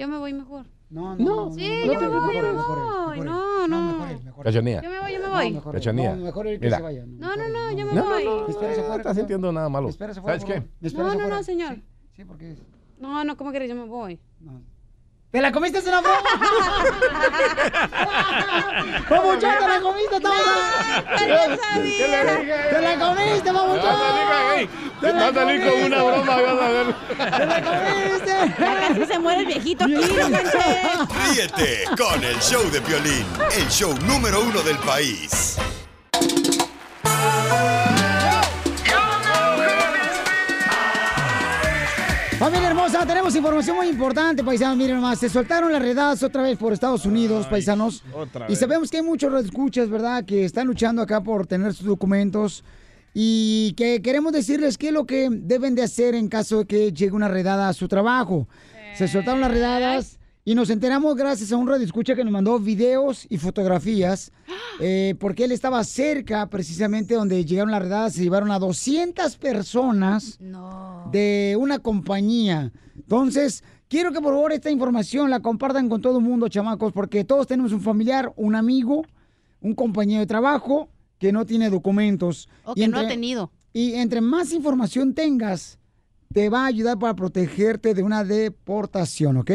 Yo me voy mejor. No, no. Sí, no yo me voy, yo me voy. No, no. Cachanía. Yo me voy, yo me voy. mejor él. Cachanía. No, mejor él que se vaya. No, no, no, yo me No, no, voy. no, Espérese no estás sintiendo nada malo. ¿Sabes qué? No, no, no, señor. Sí, porque... No, no, ¿cómo querés? Yo me voy. ¿Te la comiste en una broma? ¡Papuchón, te la comiste, toma! ¡Yo sabía! ¡Te la comiste, papuchón! ¡Te la Va a salir con una comiste! broma, vas a ver. ¡Te la comiste! Ya casi se muere el viejito aquí. Ríete con el show de Piolín, el show número uno del país. Tenemos información muy importante, paisanos. Miren nomás, se soltaron las redadas otra vez por Estados Unidos, paisanos. otra Y vez. sabemos que hay muchos escuchas, ¿verdad? Que están luchando acá por tener sus documentos. Y que queremos decirles qué es lo que deben de hacer en caso de que llegue una redada a su trabajo. Se soltaron las redadas y nos enteramos gracias a un radio escucha que nos mandó videos y fotografías. *gasps* eh, porque él estaba cerca precisamente donde llegaron las redadas. Se llevaron a 200 personas de una compañía. Entonces, quiero que por favor esta información la compartan con todo el mundo, chamacos, porque todos tenemos un familiar, un amigo, un compañero de trabajo que no tiene documentos. O Y que no ha tenido. Y entre más información tengas, te va a ayudar para protegerte de una deportación, ¿ok?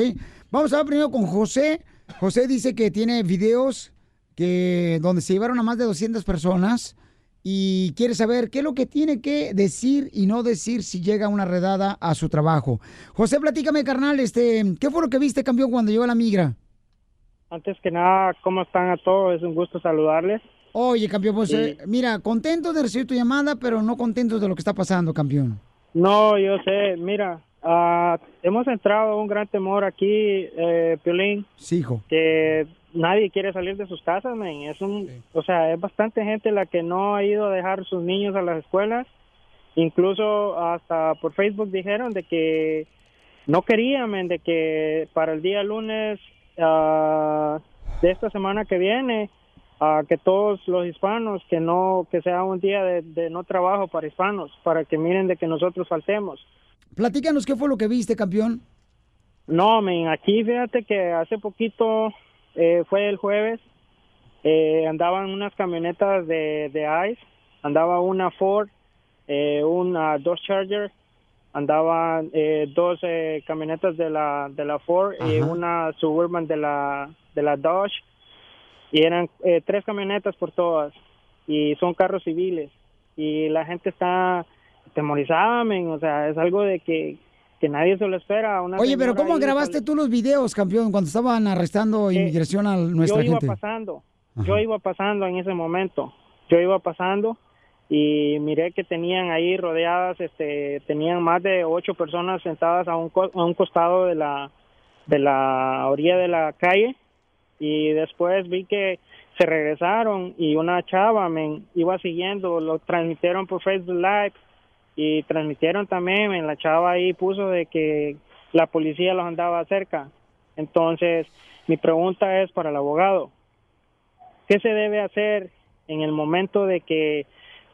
Vamos a ver primero con José. José dice que tiene videos que donde se llevaron a más de 200 personas y quiere saber qué es lo que tiene que decir y no decir si llega una redada a su trabajo. José, platícame, carnal, este, ¿qué fue lo que viste, campeón, cuando llegó a la migra? Antes que nada, ¿cómo están a todos? Es un gusto saludarles. Oye, campeón, pues Sí. eh, mira, contento de recibir tu llamada, pero no contento de lo que está pasando, campeón. No, yo sé, mira, ah, hemos entrado a un gran temor aquí, eh, Piolín, Sí, hijo. que nadie quiere salir de sus casas, men. Es un, o sea, es bastante gente la que no ha ido a dejar sus niños a las escuelas. Incluso hasta por Facebook dijeron de que no querían, men, de que para el día lunes ah, de esta semana que viene, a que todos los hispanos, que no, que sea un día de, de no trabajo para hispanos, para que miren de que nosotros faltemos. Platícanos qué fue lo que viste, campeón. No, men, aquí fíjate que hace poquito, eh, fue el jueves, eh, andaban unas camionetas de, de ICE, andaba una Ford, eh, una Dodge Charger, andaban eh, dos camionetas de la de la Ford y una Suburban de la de la Dodge y eran eh, tres camionetas por todas y son carros civiles y la gente está atemorizada, men, o sea, es algo de que, que nadie se lo espera. Una Oye, pero ¿cómo grabaste tú los videos, campeón, cuando estaban arrestando inmigración a nuestra yo iba gente? pasando, yo iba pasando en ese momento, yo iba pasando y miré que tenían ahí rodeadas, este, tenían más de ocho personas sentadas a un, co- a un costado de la, de la orilla de la calle y después vi que se regresaron y una chava me iba siguiendo, lo transmitieron por Facebook Live y transmitieron también, men, la chava ahí puso de que la policía los andaba cerca. Entonces, mi pregunta es para el abogado, ¿qué se debe hacer en el momento de que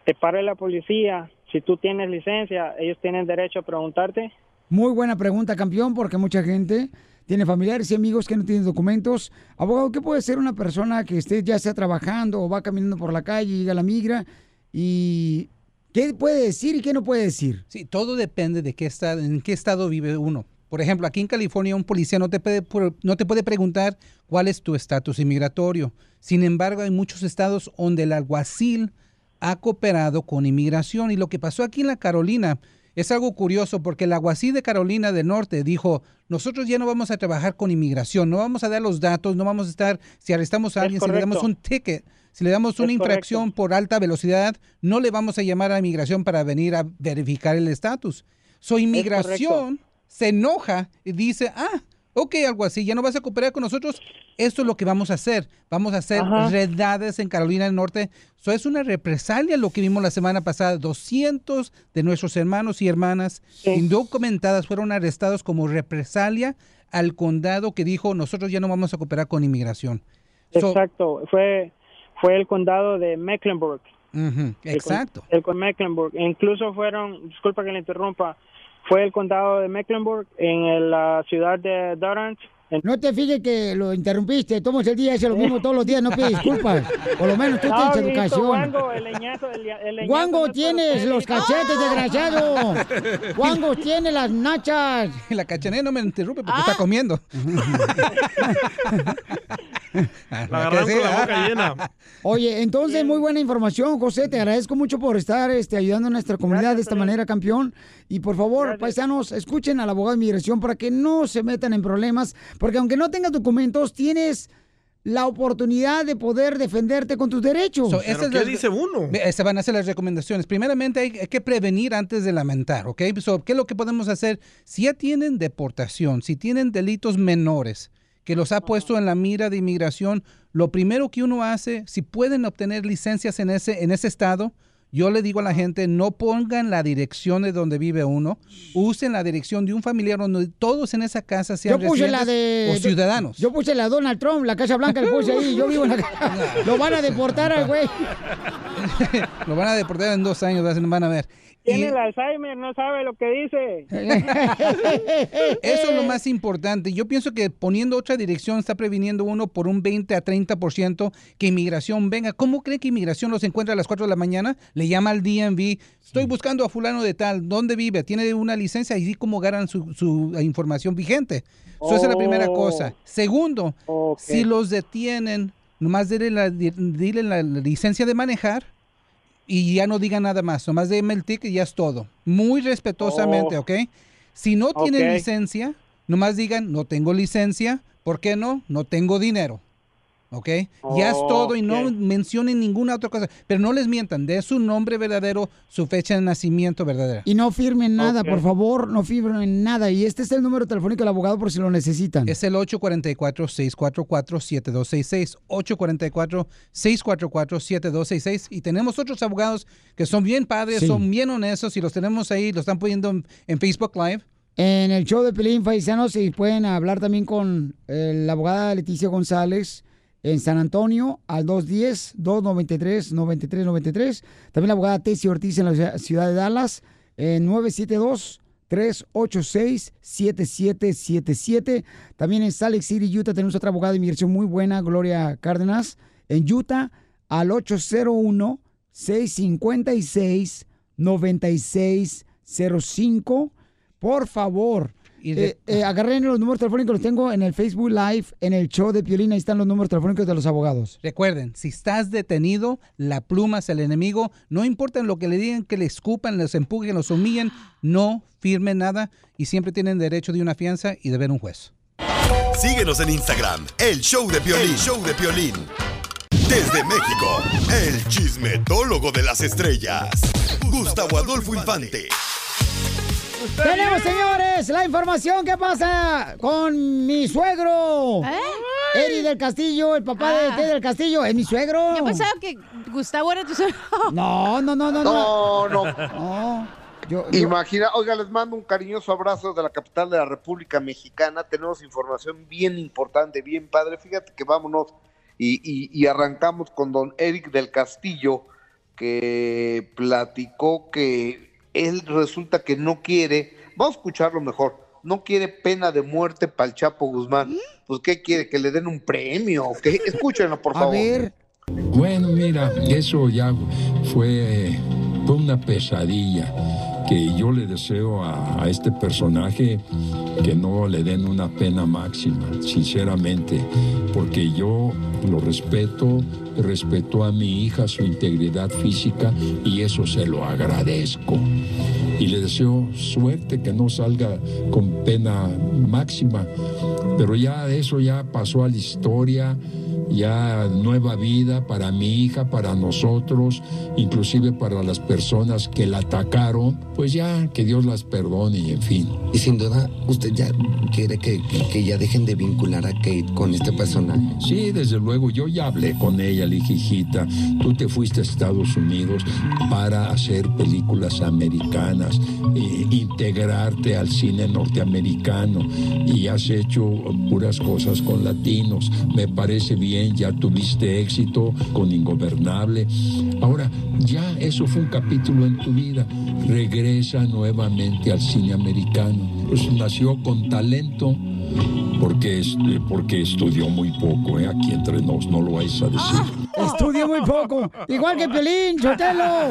te pare la policía? Si tú tienes licencia, ellos tienen derecho a preguntarte. Muy buena pregunta, campeón, porque mucha gente tiene familiares y amigos que no tienen documentos. Abogado, ¿qué puede hacer una persona que esté ya sea trabajando o va caminando por la calle llega a la migra? ¿Y qué puede decir y qué no puede decir? Sí, todo depende de qué estado, en qué estado vive uno. Por ejemplo, aquí en California un policía no te puede, pu- no te puede preguntar cuál es tu estatus inmigratorio. Sin embargo, hay muchos estados donde el alguacil ha cooperado con inmigración y lo que pasó aquí en la Carolina es algo curioso porque el alguacil de Carolina del Norte dijo, nosotros ya no vamos a trabajar con inmigración, no vamos a dar los datos, no vamos a estar, si arrestamos a alguien, si le damos un ticket, si le damos una Es correcto. infracción por alta velocidad, no le vamos a llamar a inmigración para venir a verificar el estatus. So, inmigración se enoja y dice, ah, ok, algo así, ya no vas a cooperar con nosotros, esto es lo que vamos a hacer. Vamos a hacer Ajá. redades en Carolina del Norte. So, es una represalia lo que vimos la semana pasada. 200 de nuestros hermanos y hermanas indocumentadas fueron arrestados como represalia al condado que dijo, nosotros ya no vamos a cooperar con inmigración. So- Exacto, fue fue el condado de Mecklenburg. El con- Exacto. El, con Mecklenburg. Incluso fueron, disculpa que le interrumpa, fue el condado de Mecklenburg en la ciudad de Durant. *laughs* No te fijes que lo interrumpiste, tomas el día, hace lo mismo todos los días, no pides disculpas. Por lo menos tú No, tienes educación. Guango, el leñazo, el, el leñazo Guango, no es tienes los cachetes, desgraciado. *laughs* Guango, tiene las nachas. *laughs* La cachanilla no me interrumpe porque está comiendo. La agarraron con la boca llena. Oye, entonces, muy buena información, José. Te agradezco mucho por estar este, ayudando a nuestra comunidad de esta manera, campeón. Y por favor, paisanos, escuchen al abogado de inmigración para que no se metan en problemas. Porque aunque no tengas documentos, tienes la oportunidad de poder defenderte con tus derechos. So, esas las- uno? Se van a hacer las recomendaciones. Primeramente hay, hay que prevenir antes de lamentar, ¿ok? So, ¿Qué es lo que podemos hacer? Si ya tienen deportación, si tienen delitos menores que los ha puesto en la mira de inmigración, lo primero que uno hace, si pueden obtener licencias en ese, en ese estado, yo le digo a la gente, no pongan la dirección de donde vive uno, usen la dirección de un familiar donde todos en esa casa sean Yo puse la de. o ciudadanos. Yo puse la Donald Trump, la Casa Blanca, le puse ahí. Yo vivo en la casa. *laughs* Lo van a deportar al güey. *laughs* Lo van a deportar en dos años, van a ver. Tiene Y- el Alzheimer, no sabe lo que dice. *laughs* Eso es lo más importante. Yo pienso que poniendo otra dirección está previniendo uno por un 20 a 30% que inmigración venga. ¿Cómo cree que inmigración los encuentra a las 4 de la mañana? Le llama al DMV. Estoy buscando a fulano de tal. ¿Dónde vive? ¿Tiene una licencia? Y sí como ganan su, su información vigente. So, esa es la primera Oh. cosa. Segundo, si los detienen, nomás dile la, dile la licencia de manejar y ya no diga nada más, nomás déme el ticket y ya es todo. Muy respetuosamente, Oh. ¿ok? Si no tienen Ok. licencia, nomás digan, no tengo licencia, ¿por qué no? No tengo dinero. ¿Ok? ya es todo y no mencionen ninguna otra cosa. Pero no les mientan, de su nombre verdadero, su fecha de nacimiento verdadera. Y no firmen nada, por favor, no firmen nada. Y este es el número telefónico del abogado por si lo necesitan. Es el 844-644-7266. 844-644-7266. Y tenemos otros abogados que son bien padres, Sí. son bien honestos y los tenemos ahí, los están poniendo en, en Facebook Live. En el show de Pelín Paisanos y pueden hablar también con eh, la abogada Leticia González, en San Antonio al 210-293-9393. También la abogada Tessie Ortiz en la ciudad- de Dallas en 972-386-7777. También en Salt Lake City, Utah, tenemos otra abogada de inmigración muy buena, Gloria Cárdenas. En Utah al 801-656-9605. Por favor, eh, eh, agarren los números telefónicos, los tengo en el Facebook Live, en el show de Piolín, ahí están los números telefónicos de los abogados. Recuerden, si estás detenido, la pluma es el enemigo. No importa lo que le digan, que le escupan, les empujen, los humillen, no firmen nada y siempre tienen derecho de una fianza y de ver un juez. Síguenos en Instagram, el show de Piolín, show de Piolín. Desde México, el chismetólogo de las estrellas, Gustavo Adolfo Infante. Tenemos, señores, la información que pasa con mi suegro. Eri del Castillo, el papá de Ah. Ted del Castillo, es mi suegro. Yo pensaba que Gustavo era tu suegro. No, no, no, no, No, no. No. Yo, yo- Imagina, oiga, les mando un cariñoso abrazo de la capital de la República Mexicana. Tenemos información bien importante, bien padre. Fíjate que vámonos y, y- y arrancamos con don Eric del Castillo, que platicó que él resulta que no quiere, vamos a escucharlo mejor, no quiere pena de muerte para el Chapo Guzmán. Pues, ¿qué quiere? ¿Que le den un premio? qué? Escúchenlo, por *laughs* favor. Bueno, mira, eso ya fue, fue una pesadilla que yo le deseo a, a este personaje que no le den una pena máxima, sinceramente, porque yo lo respeto, respeto a mi hija, su integridad física y eso se lo agradezco. Y le deseo suerte que no salga con pena máxima, pero ya eso ya pasó a la historia ya nueva vida para mi hija, para nosotros, inclusive para las personas que la atacaron, pues ya que Dios las perdone y en fin. Y sin duda, usted ya quiere que, que- que ya dejen de vincular a Kate con este personaje. Sí, desde luego, yo ya hablé con ella, le dije, hijita, tú te fuiste a Estados Unidos para hacer películas americanas, eh, integrarte al cine norteamericano y has hecho puras cosas con latinos. Me parece bien, ya tuviste éxito con Ingobernable. Ahora, ya eso fue un capítulo en tu vida. Regresa nuevamente al cine americano. Pues nació con talento. Porque, es- porque estudió muy poco, ¿eh? aquí entre nos, no lo vais a decir. Estudió muy poco. Igual que Piolín, Sotelo.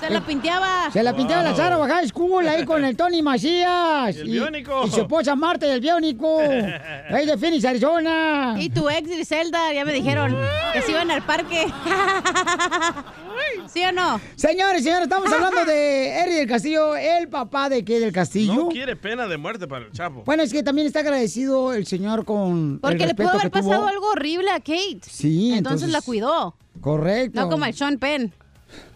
Se la pinteaba. Se la pintaba la Sara High School ahí con el Tony Macías. Y el Biónico. Y su esposa Marta del Biónico. Ahí de Phoenix, Arizona. Y tu ex Griselda, ya me dijeron que se iban al parque. *laughs* ¿Sí o no? Señores, señores, estamos hablando de Eri del Castillo, el papá de qué del Castillo. No quiere pena de muerte para el Chapo. Bueno, es que también está agradecido el señor con el Porque le pudo haber tuvo. pasado algo horrible a Kate. Sí, entonces, entonces- la cuidó. Correcto. No como el Sean Penn.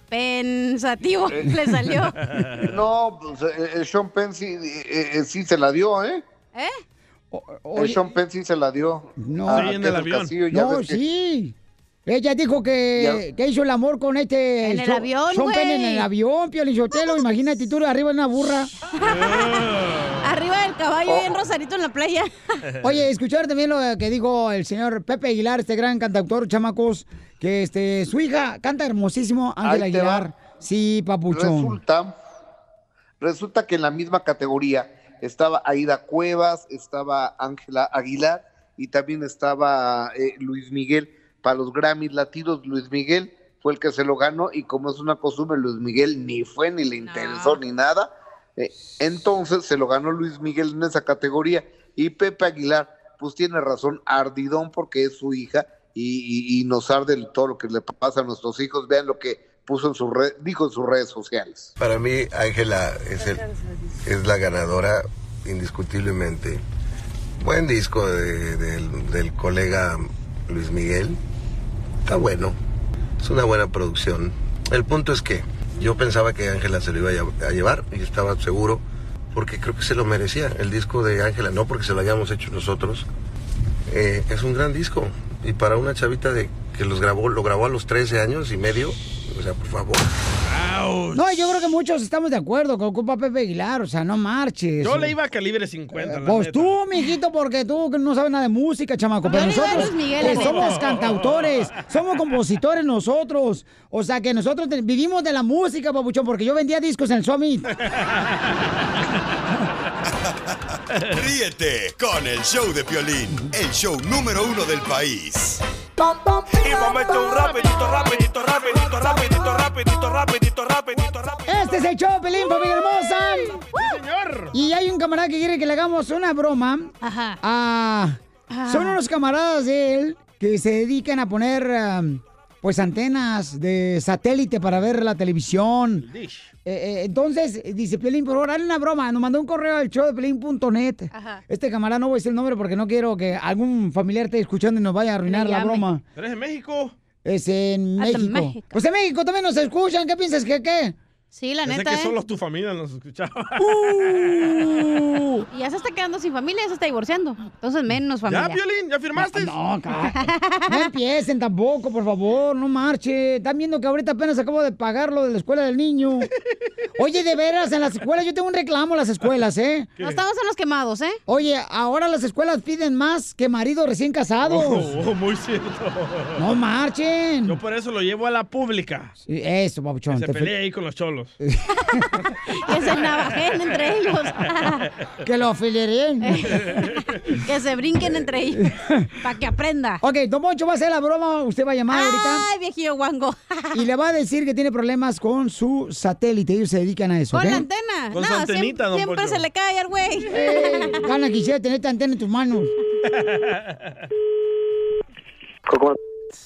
Pensativo *laughs* le salió. *laughs* No, pues, eh, eh, Sean Penn sí, eh, eh, sí se la dio, ¿eh? ¿Eh? El Sean Penn sí se la dio. No, Ah, Castillo, ya no, que- sí. Ella dijo que, que hizo el amor con este... En el Sean- avión, Sean Penn en el avión, Piolichotelo. Imagínate tú arriba de una burra. *laughs* Arriba del caballo y en Rosarito en la playa. Oye, escuchar también lo que dijo el señor Pepe Aguilar, este gran cantautor, chamacos, que este su hija canta hermosísimo, te Aguilar. Sí, papuchón. Resulta, resulta que en la misma categoría estaba Aida Cuevas, estaba Ángela Aguilar y también estaba eh, Luis Miguel. Para los Grammys latinos, Luis Miguel fue el que se lo ganó y como es una costumbre, Luis Miguel ni fue, ni le interesó, ni nada. Eh, entonces se lo ganó Luis Miguel en esa categoría y Pepe Aguilar, pues tiene razón, ardidón porque es su hija y, y- y nos arde todo lo que le pasa a nuestros hijos. Vean lo que puso en su red, dijo en sus redes sociales. Para mí, Ángela es, el- es la ganadora indiscutiblemente. Buen disco de- del, del colega Luis Miguel. Está bueno. Es una buena producción. El punto es que yo pensaba que Ángela se lo iba a llevar y estaba seguro porque creo que se lo merecía. El disco de Ángela, no porque se lo hayamos hecho nosotros. Eh, es un gran disco. Y para una chavita de que los grabó, lo grabó a los 13 años y medio, o sea, por favor. No, yo creo que muchos estamos de acuerdo con ocupa Pepe Aguilar, o sea, no marches. Yo le iba a calibre 50. la Pues neta. tú, mijito, porque tú no sabes nada de música, chamaco. Pero No le da nosotros Miguel, eh, la somos cantautores, somos compositores nosotros. O sea que nosotros vivimos de la música, papuchón, porque yo vendía discos en el Summit. *laughs* Ríete con el show de Piolín, el show número uno del país. Y vamos a meter un rapidito, rapidito, rapidito, rapidito, rapidito, rapidito, rapidito, rapidito. Este es el show, Pelín, familia hermosa. señor. Y hay un camarada que quiere que le hagamos una broma. Ajá. a- Son unos camaradas de él que se dedican a poner um, pues antenas de satélite para ver la televisión. Eh, eh, entonces, dice Pelín, por favor, dale una broma. Nos mandó un correo al show de Pelín.net. Este camarada no voy a decir el nombre porque no quiero que algún familiar esté escuchando y nos vaya a arruinar la broma. ¿Eres de México? Es en. México. Pues en México también nos escuchan. ¿Qué piensas que qué? Sí, la Pensé neta, que ¿eh? solo tu familia nos escuchaba. *laughs* Uh. *laughs* Y ya se está quedando sin familia, ya se está divorciando. Entonces, menos familia. ¿Ya, Piolín? ¿Ya firmaste? No, *laughs* ca- no empiecen tampoco, por favor, no marche. Están viendo que ahorita apenas acabo de pagar lo de la escuela del niño. Oye, de veras, en las escuelas, yo tengo un reclamo a las escuelas, ¿eh? No estamos en los quemados, ¿eh? Oye, ahora las escuelas piden más que maridos recién casados. Oh, oh, muy cierto. No marchen. Yo por eso lo llevo a la pública. Sí, Eso, papuchón. Se pelea ahí con los cholos. *laughs* Que se navajen entre ellos. *laughs* Que lo afiliarien. *laughs* que se brinquen entre ellos. Para que aprenda. Ok, Don Poncho va a hacer la broma, usted va a llamar ahorita. Ay, viejillo guango. Y le va a decir que tiene problemas con su satélite. Ellos se dedican a eso, Con la antena. Con su no, antenita, siempre, don siempre Poncho. se le cae al güey. Eh, gana quisiera tener esta antena en tus manos.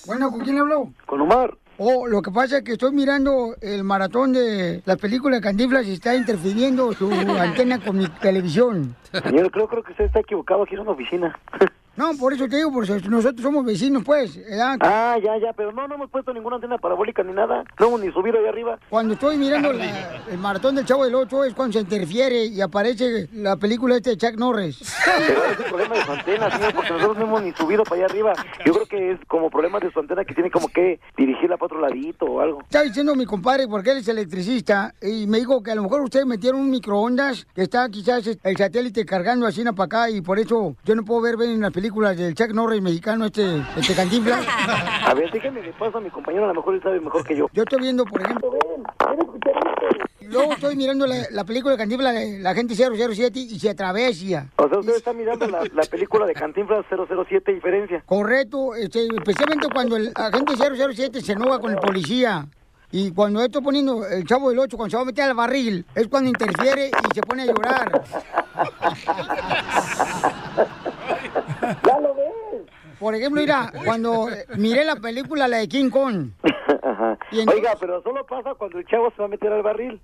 Bueno, ¿con quién habló? Con Omar. Oh, lo que pasa es que estoy mirando el maratón de las películas de Cantinflas y está interfiriendo su *laughs* antena con mi televisión. Señor, creo, creo que usted está equivocado aquí en una oficina. *laughs* No, por eso te digo, porque nosotros somos vecinos, pues. ¿verdad? Ah, ya, ya, pero no, no hemos puesto ninguna antena parabólica ni nada. No hemos ni subido ahí arriba. Cuando estoy mirando la- el maratón del Chavo del Ocho es cuando se interfiere y aparece la película este de Chuck Norris. *laughs* Pero es el problema de su antena, señor, porque nosotros no hemos ni subido para allá arriba. Yo creo que es como problema de su antena que tiene como que dirigirla para otro ladito o algo. Está diciendo mi compadre, porque él es electricista, y me dijo que a lo mejor ustedes metieron un microondas que está quizás el satélite cargando así para acá y por eso yo no puedo ver bien las películas del Chuck Norris mexicano, este, este Cantinflas. A ver, déjeme le paso a mi compañero, a lo mejor él sabe mejor que yo. Yo estoy viendo, por ejemplo, luego estoy mirando la, la película de Cantinflas, la, la gente 007, y se atravesia. O sea, usted está mirando la, la película de Cantinflas 007 diferencia. Correcto, este, especialmente cuando el agente 007 se enoja con el policía. Y cuando estoy poniendo el chavo del 8, cuando se va a meter al barril, es cuando interfiere y se pone a llorar. *laughs* Por ejemplo, mira, *laughs* cuando eh, miré la película, la de King Kong. Ajá. Y entonces- Oiga, pero solo pasa cuando el chavo se va a meter al barril.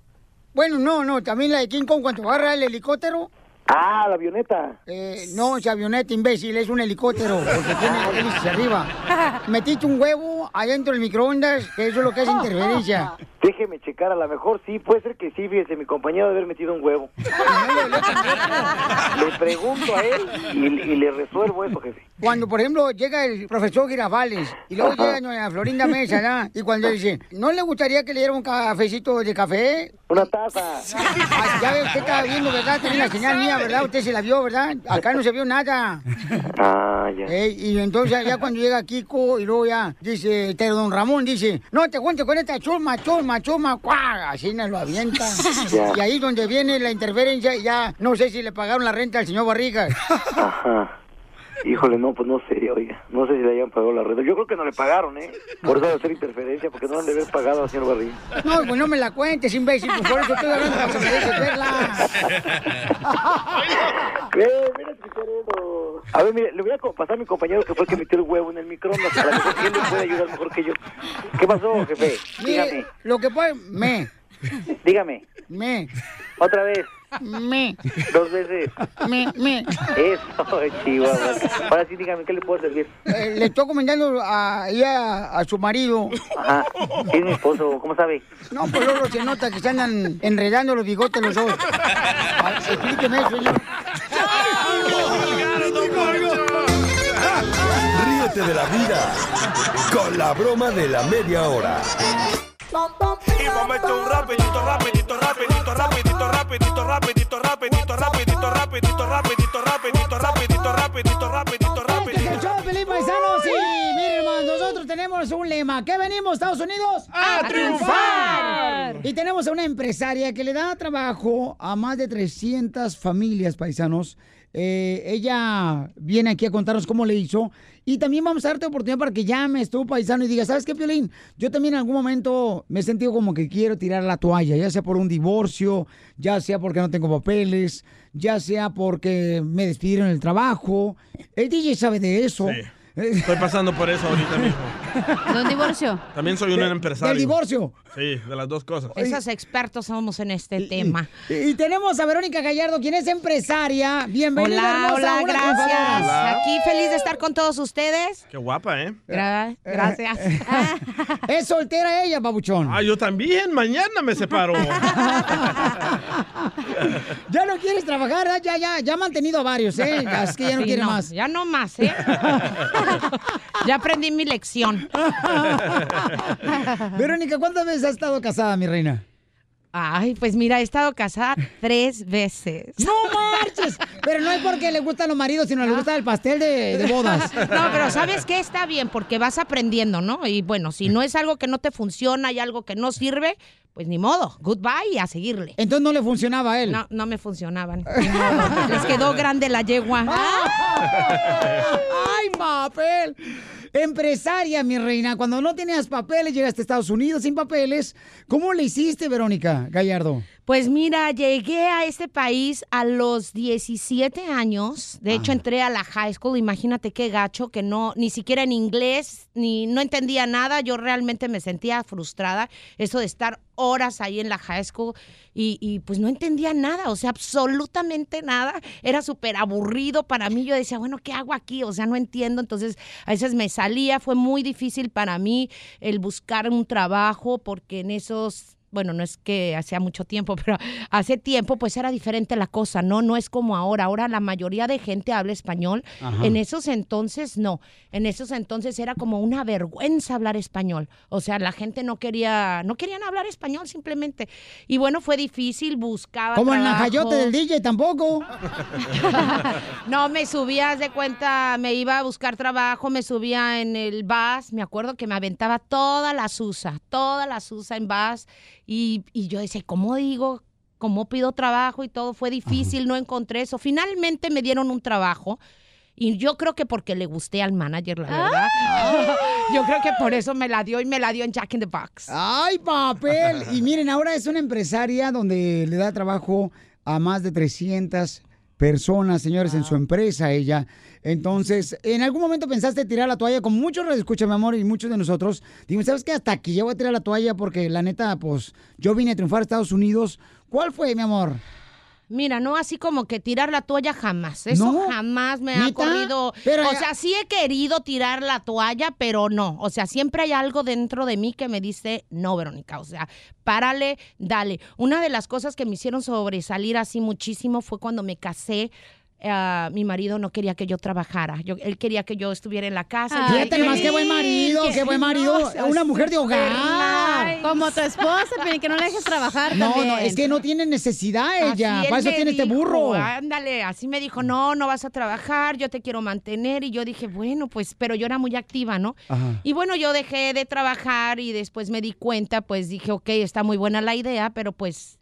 Bueno, no, no, también la de King Kong cuando agarra el helicóptero. Ah, la avioneta. Eh, no, es avioneta, imbécil, es un helicóptero, porque tiene hélices arriba. Metiste un huevo adentro del microondas, que eso es lo que hace interferencia. Déjeme checar, a lo mejor sí, puede ser que sí, fíjese, mi compañero debe haber metido un huevo. le pregunto a él y, y le resuelvo eso, jefe. Cuando, por ejemplo, llega el profesor Girafales y luego llega doña Florinda Mesa, ¿no? Y cuando dice, ¿no le gustaría que le diera un cafecito de café? Una taza. Ah, ya ve, usted estaba viendo, ¿verdad? Tenía la señal mía, ¿verdad? Usted se la vio, ¿verdad? Acá no se vio nada. *laughs* Ah, ya. Y entonces ya cuando llega Kiko y luego ya dice, este don Ramón dice, no te cuentes con esta chulma, chulma, chulma, ¡cuá! Así nos lo avienta. *laughs* Ya. Y ahí donde viene la interferencia, ya no sé si le pagaron la renta al señor Barrigas. Ajá. Híjole, no, pues no sé, oiga. No sé si le hayan pagado la red. Yo creo que no le pagaron, ¿eh? Por eso de hacer interferencia, porque no han de haber pagado al señor Barriga. No, pues no me la cuentes, imbécil, pues por eso estoy hablando para que me dejes verla. Eh, mira, escuchar. A ver, mire, le voy a pasar a mi compañero que fue el que metió el huevo en el microondas. A lo mejor él le puede ayudar mejor que yo. ¿Qué pasó, jefe? Dígame. Mire, lo que puede, me, Dígame. me, Otra vez. Me, Dos veces. me, me. Eso, chihuahua. Ahora sí, dígame, ¿qué le puedo servir? Eh, le estoy comentando a, ahí a, a su marido. Ajá. Sí, es mi esposo. ¿Cómo sabe? No, pues luego se nota que se andan enredando los bigotes los dos. Explíqueme eso, señor. Ríete de la vida con la broma de la media hora Y echar un rapidito, rapidito, rapidito, rapidito, rapidito, rapidito, rapidito, rapidito, rapidito, rapidito, rapidito, rapidito, rapidito, rapidito, Este el show, Pelín Paisanos. Sí, miren, nosotros tenemos un lema. ¿Qué venimos, Estados Unidos? ¡A triunfar! Y tenemos a una empresaria que le da trabajo a más de 300 familias paisanos. Eh, ella viene aquí a contarnos cómo le hizo. Y también vamos a darte oportunidad para que llames tú, paisano, y digas, ¿sabes qué, Piolín? Yo también en algún momento me he sentido como que quiero tirar la toalla, ya sea por un divorcio, ya sea porque no tengo papeles, ya sea porque me despidieron del trabajo. El DJ sabe de eso. Estoy pasando por eso ahorita mismo. ¿De un divorcio? También soy un De- empresario. del divorcio. Sí, de las dos cosas. Esos expertos somos en este tema. Y tenemos a Verónica Gallardo, quien es empresaria. Bienvenida, Hola, hermosa, hola, gracias. Aquí feliz de estar con todos ustedes. Qué guapa, ¿eh? Gra- gracias. Es soltera ella, babuchón. Ah, yo también. Mañana me separo. *laughs* Ya no quieres trabajar, ¿eh? ya, ya, ya ha mantenido a varios, ¿eh? Ya, Es que ya no Sí, quiere más. Ya no más, ¿eh? *laughs* ya aprendí mi lección. *laughs* Verónica, ¿cuántas veces has estado casada, mi reina? Ay, pues mira, he estado casada *laughs* tres veces. ¡No marches! Pero no es porque le gustan los maridos, sino le gusta el pastel de, de bodas. *laughs* No, pero ¿sabes qué? Está bien, porque vas aprendiendo, ¿no? Y bueno, si no es algo que no te funciona y algo que no sirve, pues ni modo. Goodbye y a seguirle. Entonces no le funcionaba a él. No, no me funcionaban. Les quedó grande la yegua. *laughs* ¡Ay, papel! Empresaria, mi reina. Cuando no tenías papeles, llegaste a Estados Unidos sin papeles. ¿Cómo le hiciste, Verónica Gallardo? Pues mira, llegué a este país a los 17 años. De hecho, entré a la high school. Imagínate qué gacho, que no, ni siquiera en inglés, ni no entendía nada. Yo realmente me sentía frustrada. Eso de estar horas ahí en la high school y, y, pues no entendía nada, o sea, absolutamente nada. Era súper aburrido para mí. Yo decía, bueno, ¿qué hago aquí? O sea, no entiendo. Entonces, a veces me salía. Fue muy difícil para mí el buscar un trabajo porque en esos bueno, no es que hacía mucho tiempo, *laughs* pero hace tiempo pues era diferente la cosa, ¿no? No es como ahora. Ahora la mayoría de gente habla español. Ajá. En esos entonces no. En esos entonces era como una vergüenza hablar español. O sea, la gente no quería, no querían hablar español simplemente. Y bueno, fue difícil, buscaba Como el trabajo. najayote del DJ tampoco. *laughs* No, me subía, de cuenta, me iba a buscar trabajo, me subía en el bus, me acuerdo que me aventaba toda la susa, toda la susa en bus, y, y yo decía, ¿cómo digo? ¿Cómo pido trabajo? Y todo fue difícil, no encontré eso. Finalmente me dieron un trabajo. Y yo creo que porque le gusté al manager, la verdad. *laughs* Yo creo que por eso me la dio y me la dio en Jack in the Box. ¡Ay, papel! Y miren, ahora es una empresaria donde le da trabajo a más de 300 personas, señores, en su empresa ella. Entonces, ¿en algún momento pensaste tirar la toalla? Como muchos escucha, mi amor, y muchos de nosotros, digo, ¿sabes qué? Hasta aquí ya voy a tirar la toalla porque la neta, pues, yo vine a triunfar a Estados Unidos. ¿Cuál fue, mi amor? Mira, no así como que tirar la toalla jamás. Eso ¿No? jamás me ha corrido. Pero- o sea, sí he querido tirar la toalla, pero no. O sea, siempre hay algo dentro de mí que me dice, no, Verónica. O sea, párale, dale. Una de las cosas que me hicieron sobresalir así muchísimo fue cuando me casé. Eh, mi marido no quería que yo trabajara. Yo, él quería que yo estuviera en la casa. Ay, Fíjate nomás qué buen marido, qué buen marido. Una mujer de hogar. Como tu esposa, pero que no le dejes trabajar No, también. no, es que no tiene necesidad ella. Así Para él eso tiene este dijo, burro. Ándale, así me dijo, no, no vas a trabajar, yo te quiero mantener. Y yo dije, bueno, pues, pero yo era muy activa, ¿no? Ajá. Y bueno, yo dejé de trabajar y después me di cuenta, pues dije, ok, está muy buena la idea, pero pues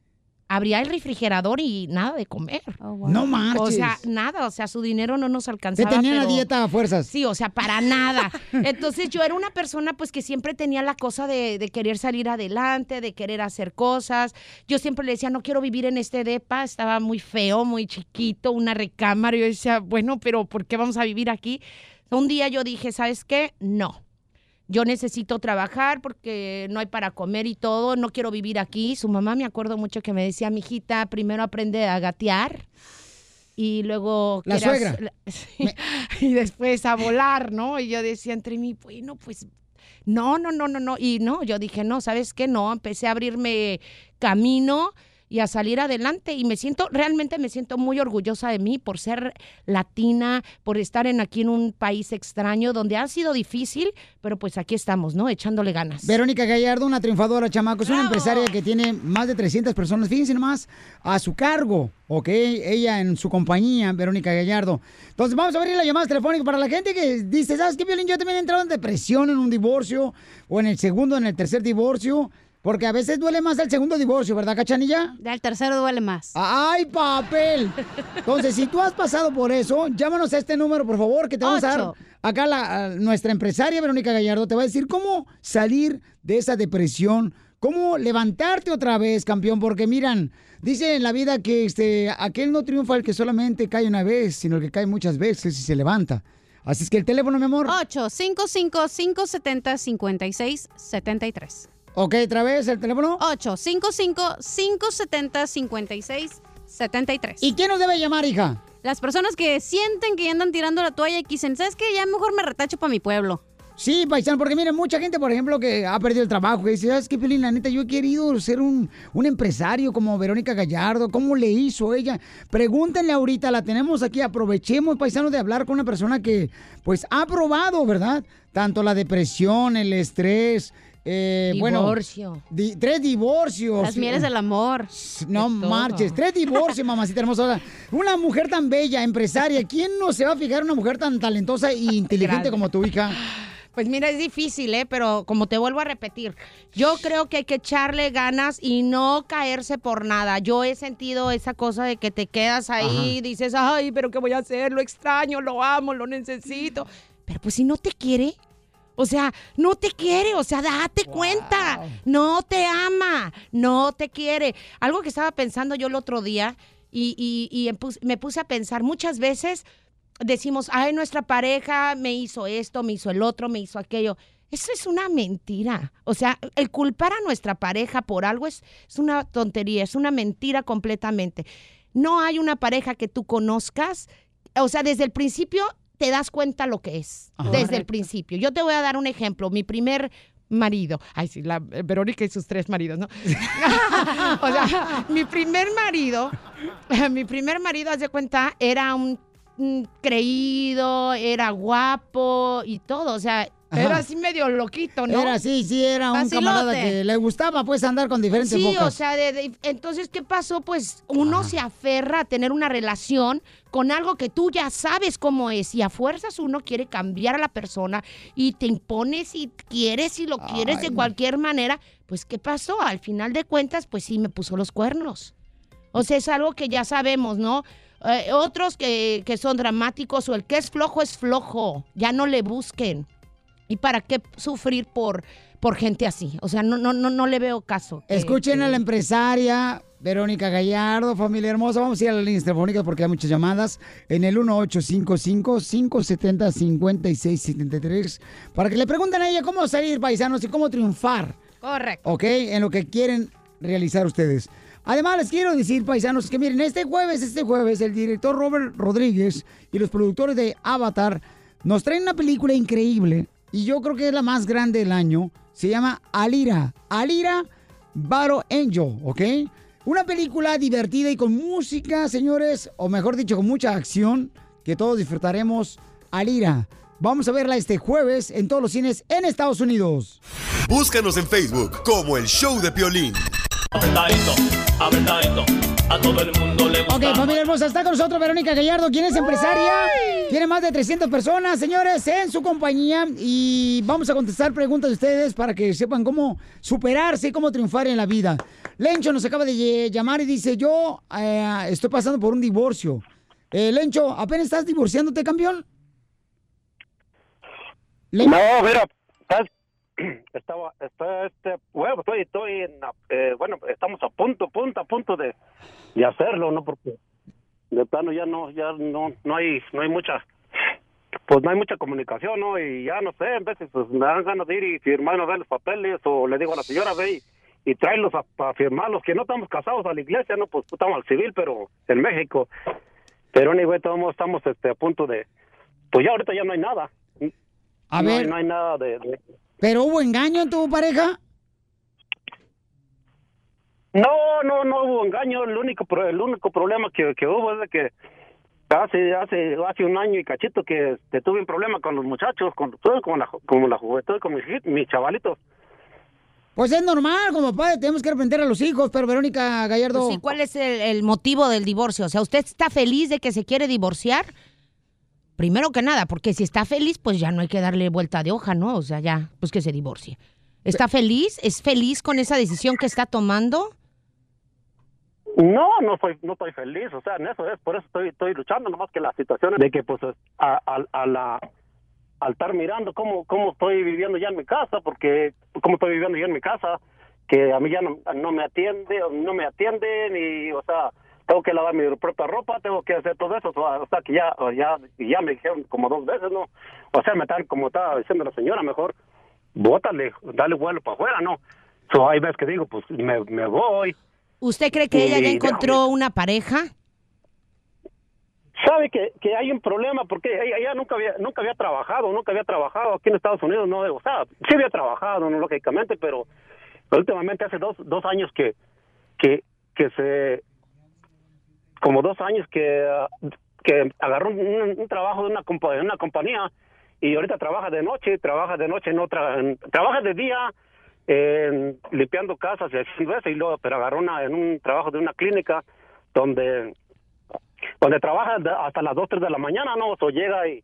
abría el refrigerador y nada de comer. No marches. O sea, nada, o sea, su dinero no nos Te alcanzaba. tenían la pero- dieta a fuerzas. Sí, o sea, para nada. *laughs* Entonces yo era una persona pues que siempre tenía la cosa de, de querer salir adelante, de querer hacer cosas. Yo siempre le decía, no quiero vivir en este depa, estaba muy feo, muy chiquito, una recámara. Yo decía, bueno, pero ¿por qué vamos a vivir aquí? Un día yo dije, ¿sabes qué? No. Yo necesito trabajar porque no hay para comer y todo, no quiero vivir aquí. Su mamá me acuerdo mucho que me decía, mijita, primero aprende a gatear y luego... La suegra. la- *laughs* sí, y después a volar, ¿no? Y yo decía entre mí, bueno, pues no, no, no, no, no. Y no, yo dije, no, ¿sabes qué? No, empecé a abrirme camino y a salir adelante. Y me siento, realmente me siento muy orgullosa de mí por ser latina, por estar en aquí en un país extraño donde ha sido difícil, pero pues aquí estamos, ¿no? Echándole ganas. Verónica Gallardo, una triunfadora, chamaco, es una empresaria que tiene más de 300 personas, fíjense nomás, a su cargo, ¿ok? Ella en su compañía, Verónica Gallardo. Entonces vamos a abrir la llamada telefónica para la gente que dice, ¿sabes qué, Violín? Yo también he entrado en depresión en un divorcio, o en el segundo, en el tercer divorcio, porque a veces duele más el segundo divorcio, ¿verdad, Cachanilla? Del tercero duele más. ¡Ay, papel! Entonces, si tú has pasado por eso, llámanos a este número, por favor, que te vamos a dar acá la, nuestra empresaria Verónica Gallardo te va a decir cómo salir de esa depresión, cómo levantarte otra vez, campeón, porque miran, dice en la vida que este aquel no triunfa el que solamente cae una vez, sino el que cae muchas veces y se levanta. Así es que el teléfono, mi amor. 855-570-5673. Ok, otra vez el teléfono. 855-570-5673. ¿Y quién nos debe llamar, hija? Las personas que sienten que ya andan tirando la toalla y que dicen, ¿sabes qué? Ya mejor me retacho para mi pueblo. Sí, paisano, porque miren, mucha gente, por ejemplo, que ha perdido el trabajo, que dice, ¿sabes qué, Pelín? La neta, yo he querido ser un, un empresario como Verónica Gallardo. ¿Cómo le hizo ella? Pregúntenle ahorita, la tenemos aquí. Aprovechemos, paisano, de hablar con una persona que, pues, ha probado, ¿verdad? Tanto la depresión, el estrés, eh, bueno... Divorcio. di- tres divorcios. Las mieles del amor. No De marches, tres divorcios, mamacita hermosa. Una mujer tan bella, empresaria. ¿Quién no se va a fijar una mujer tan talentosa e inteligente Gracias. como tu hija? Pues mira, es difícil, ¿eh? Pero como te vuelvo a repetir, yo creo que hay que echarle ganas y no caerse por nada. Yo he sentido esa cosa de que te quedas ahí, Ajá. dices, ay, pero ¿qué voy a hacer? Lo extraño, lo amo, lo necesito. Pero pues si no te quiere, o sea, no te quiere, o sea, date cuenta, no te ama, no te quiere. Algo que estaba pensando yo el otro día y, y- me puse a pensar, muchas veces decimos, ay, nuestra pareja me hizo esto, me hizo el otro, me hizo aquello. Eso es una mentira. O sea, el culpar a nuestra pareja por algo es, es una tontería, es una mentira completamente. No hay una pareja que tú conozcas, o sea, desde el principio te das cuenta lo que es, Ajá. desde el principio. Yo te voy a dar un ejemplo. Mi primer marido, ay sí, la eh, Verónica y sus tres maridos, ¿no? *laughs* *laughs* o sea, mi primer marido, *laughs* mi primer marido, haz de cuenta, era un, un creído, era guapo y todo, o sea, era así medio loquito, ¿no? Era así, sí, era un camarada que le gustaba pues andar con diferentes Sí, bocas. o sea, de- de- entonces, ¿qué pasó? Pues uno se aferra a tener una relación con algo que tú ya sabes cómo es y a fuerzas uno quiere cambiar a la persona y te impones y quieres y lo quieres de cualquier manera. Pues, ¿qué pasó? Al final de cuentas, pues sí, me puso los cuernos. O sea, es algo que ya sabemos, ¿no? Eh, otros que, que son dramáticos o el que es flojo es flojo, ya no le busquen. ¿Y para qué sufrir por, por gente así? O sea, no, no, no, no le veo caso. que- Escuchen a la empresaria Verónica Gallardo, familia hermosa. Vamos a ir a las líneas telefónicas porque hay muchas llamadas en el 1855-570-5673 para que le pregunten a ella cómo salir paisanos y cómo triunfar. Correcto. ¿ok? En lo que quieren realizar ustedes. Además, les quiero decir, paisanos, que miren, este jueves, este jueves, el director Robert Rodríguez y los productores de Avatar nos traen una película increíble y yo creo que es la más grande del año. Se llama Alira. Alira Battle Angel, ¿ok? Una película divertida y con música, señores, o mejor dicho, con mucha acción, que todos disfrutaremos. Alira. Vamos a verla este jueves en todos los cines en Estados Unidos. Búscanos en Facebook como el Show de Piolín. A todo el mundo le Ok, familia hermosa, está con nosotros Verónica Gallardo, quien es empresaria. Tiene más de 300 personas, señores, en su compañía. Y vamos a contestar preguntas de ustedes para que sepan cómo superarse y cómo triunfar en la vida. Lencho nos acaba de llamar y dice, yo eh, estoy pasando por un divorcio. Eh, Lencho, ¿apenas estás divorciándote, campeón? No, mira, estás- *clears throat* estaba, está, este, bueno, estoy, estoy en, eh, bueno, estamos a punto, punto, a punto de, de hacerlo, ¿no? Porque de plano ya no, ya no, no hay, no hay mucha, pues no hay mucha comunicación, ¿no? Y ya no sé, en veces pues me dan ganas de ir y firmar no ver los papeles o le digo a la señora, ve y, y tráelos a, a firmarlos, que no estamos casados a la iglesia, ¿no? Pues estamos al civil, pero en México. Pero anyway, todos modos estamos este, a punto de, pues ya ahorita ya no hay nada. A no, ver. Hay, no hay nada de- de ¿Pero hubo engaño en tu pareja? No, no, no hubo engaño. El único, pro- el único problema que, que hubo es de que hace, hace, hace un año y cachito que este, tuve un problema con los muchachos, con, con la, con la juventud, con mis, chavalitos. Pues es normal, como padre, tenemos que arrepentir a los hijos, pero Verónica Gallardo... Pues sí, ¿cuál es el, el motivo del divorcio? O sea, ¿usted está feliz de que se quiere divorciar? Primero que nada, porque si está feliz, pues ya no hay que darle vuelta de hoja, ¿no? O sea, ya, pues que se divorcie. ¿Está feliz? ¿Es feliz con esa decisión que está tomando? No, no soy, no estoy feliz, o sea, en eso es, por eso estoy, estoy luchando, nomás que la situación de que pues a, a, a la al estar mirando cómo, cómo estoy viviendo ya en mi casa, porque cómo estoy viviendo yo en mi casa, que a mí ya no, no me atiende, no me atienden y, o sea, tengo que lavar mi propia ropa, tengo que hacer todo eso, o sea, que ya, ya, ya me dijeron como dos veces, ¿no? O sea, me están, como estaba diciendo la señora, mejor, bótale, dale vuelo para afuera, ¿no? So, hay veces que digo, pues me, me voy, ¿Usted cree que ella ya encontró una pareja? sabe que, que hay un problema porque ella, ella nunca había nunca había trabajado nunca había trabajado aquí en Estados Unidos no o sea sí había trabajado no lógicamente pero, pero últimamente hace dos dos años que que que se como dos años que que agarró un, trabajo de una compa- de una compañía y ahorita trabaja de noche trabaja de noche en otra en- trabaja de día en- limpiando casas y haciendo eso y luego pero agarró una en un trabajo de una clínica donde donde trabaja hasta las 2, 3 de la mañana, ¿no? O llega y,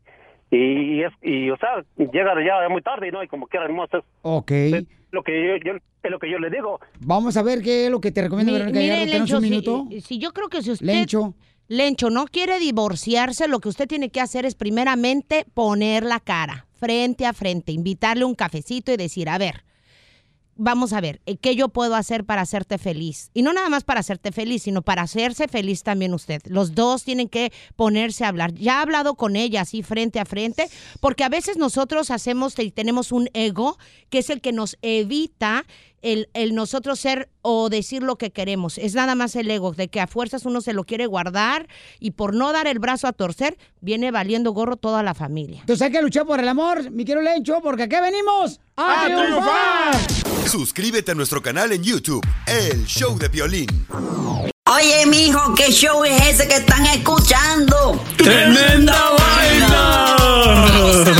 y, es, y, o sea, llega ya muy tarde, ¿no? Y como quiera, hermoso, es Ok. Lo que yo, yo- es lo que yo le digo. Vamos a ver qué es lo que te recomienda Mi- Verónica mire, Gallardo. ¿Tenemos Lencho, un si- minuto? Si, yo creo que si usted... Lencho. Lencho, no quiere divorciarse, lo que usted tiene que hacer es primeramente poner la cara frente a frente, invitarle un cafecito y decir, a ver, vamos a ver, eh, ¿qué yo puedo hacer para hacerte feliz? Y no nada más para hacerte feliz, sino para hacerse feliz también usted. Los dos tienen que ponerse a hablar. Ya ha hablado con ella así frente a frente, porque a veces nosotros hacemos y tenemos un ego que es el que nos evita el, el nosotros ser o decir lo que queremos. Es nada más el ego, de que a fuerzas uno se lo quiere guardar y por no dar el brazo a torcer, viene valiendo gorro toda la familia. Entonces hay que luchar por el amor, mi quiero Lencho, porque aquí venimos a, triunfar. Suscríbete a nuestro canal en YouTube, El Show de Violín. Oye, mijo, ¿qué show es ese que están escuchando? ¡Tremenda Hola *laughs*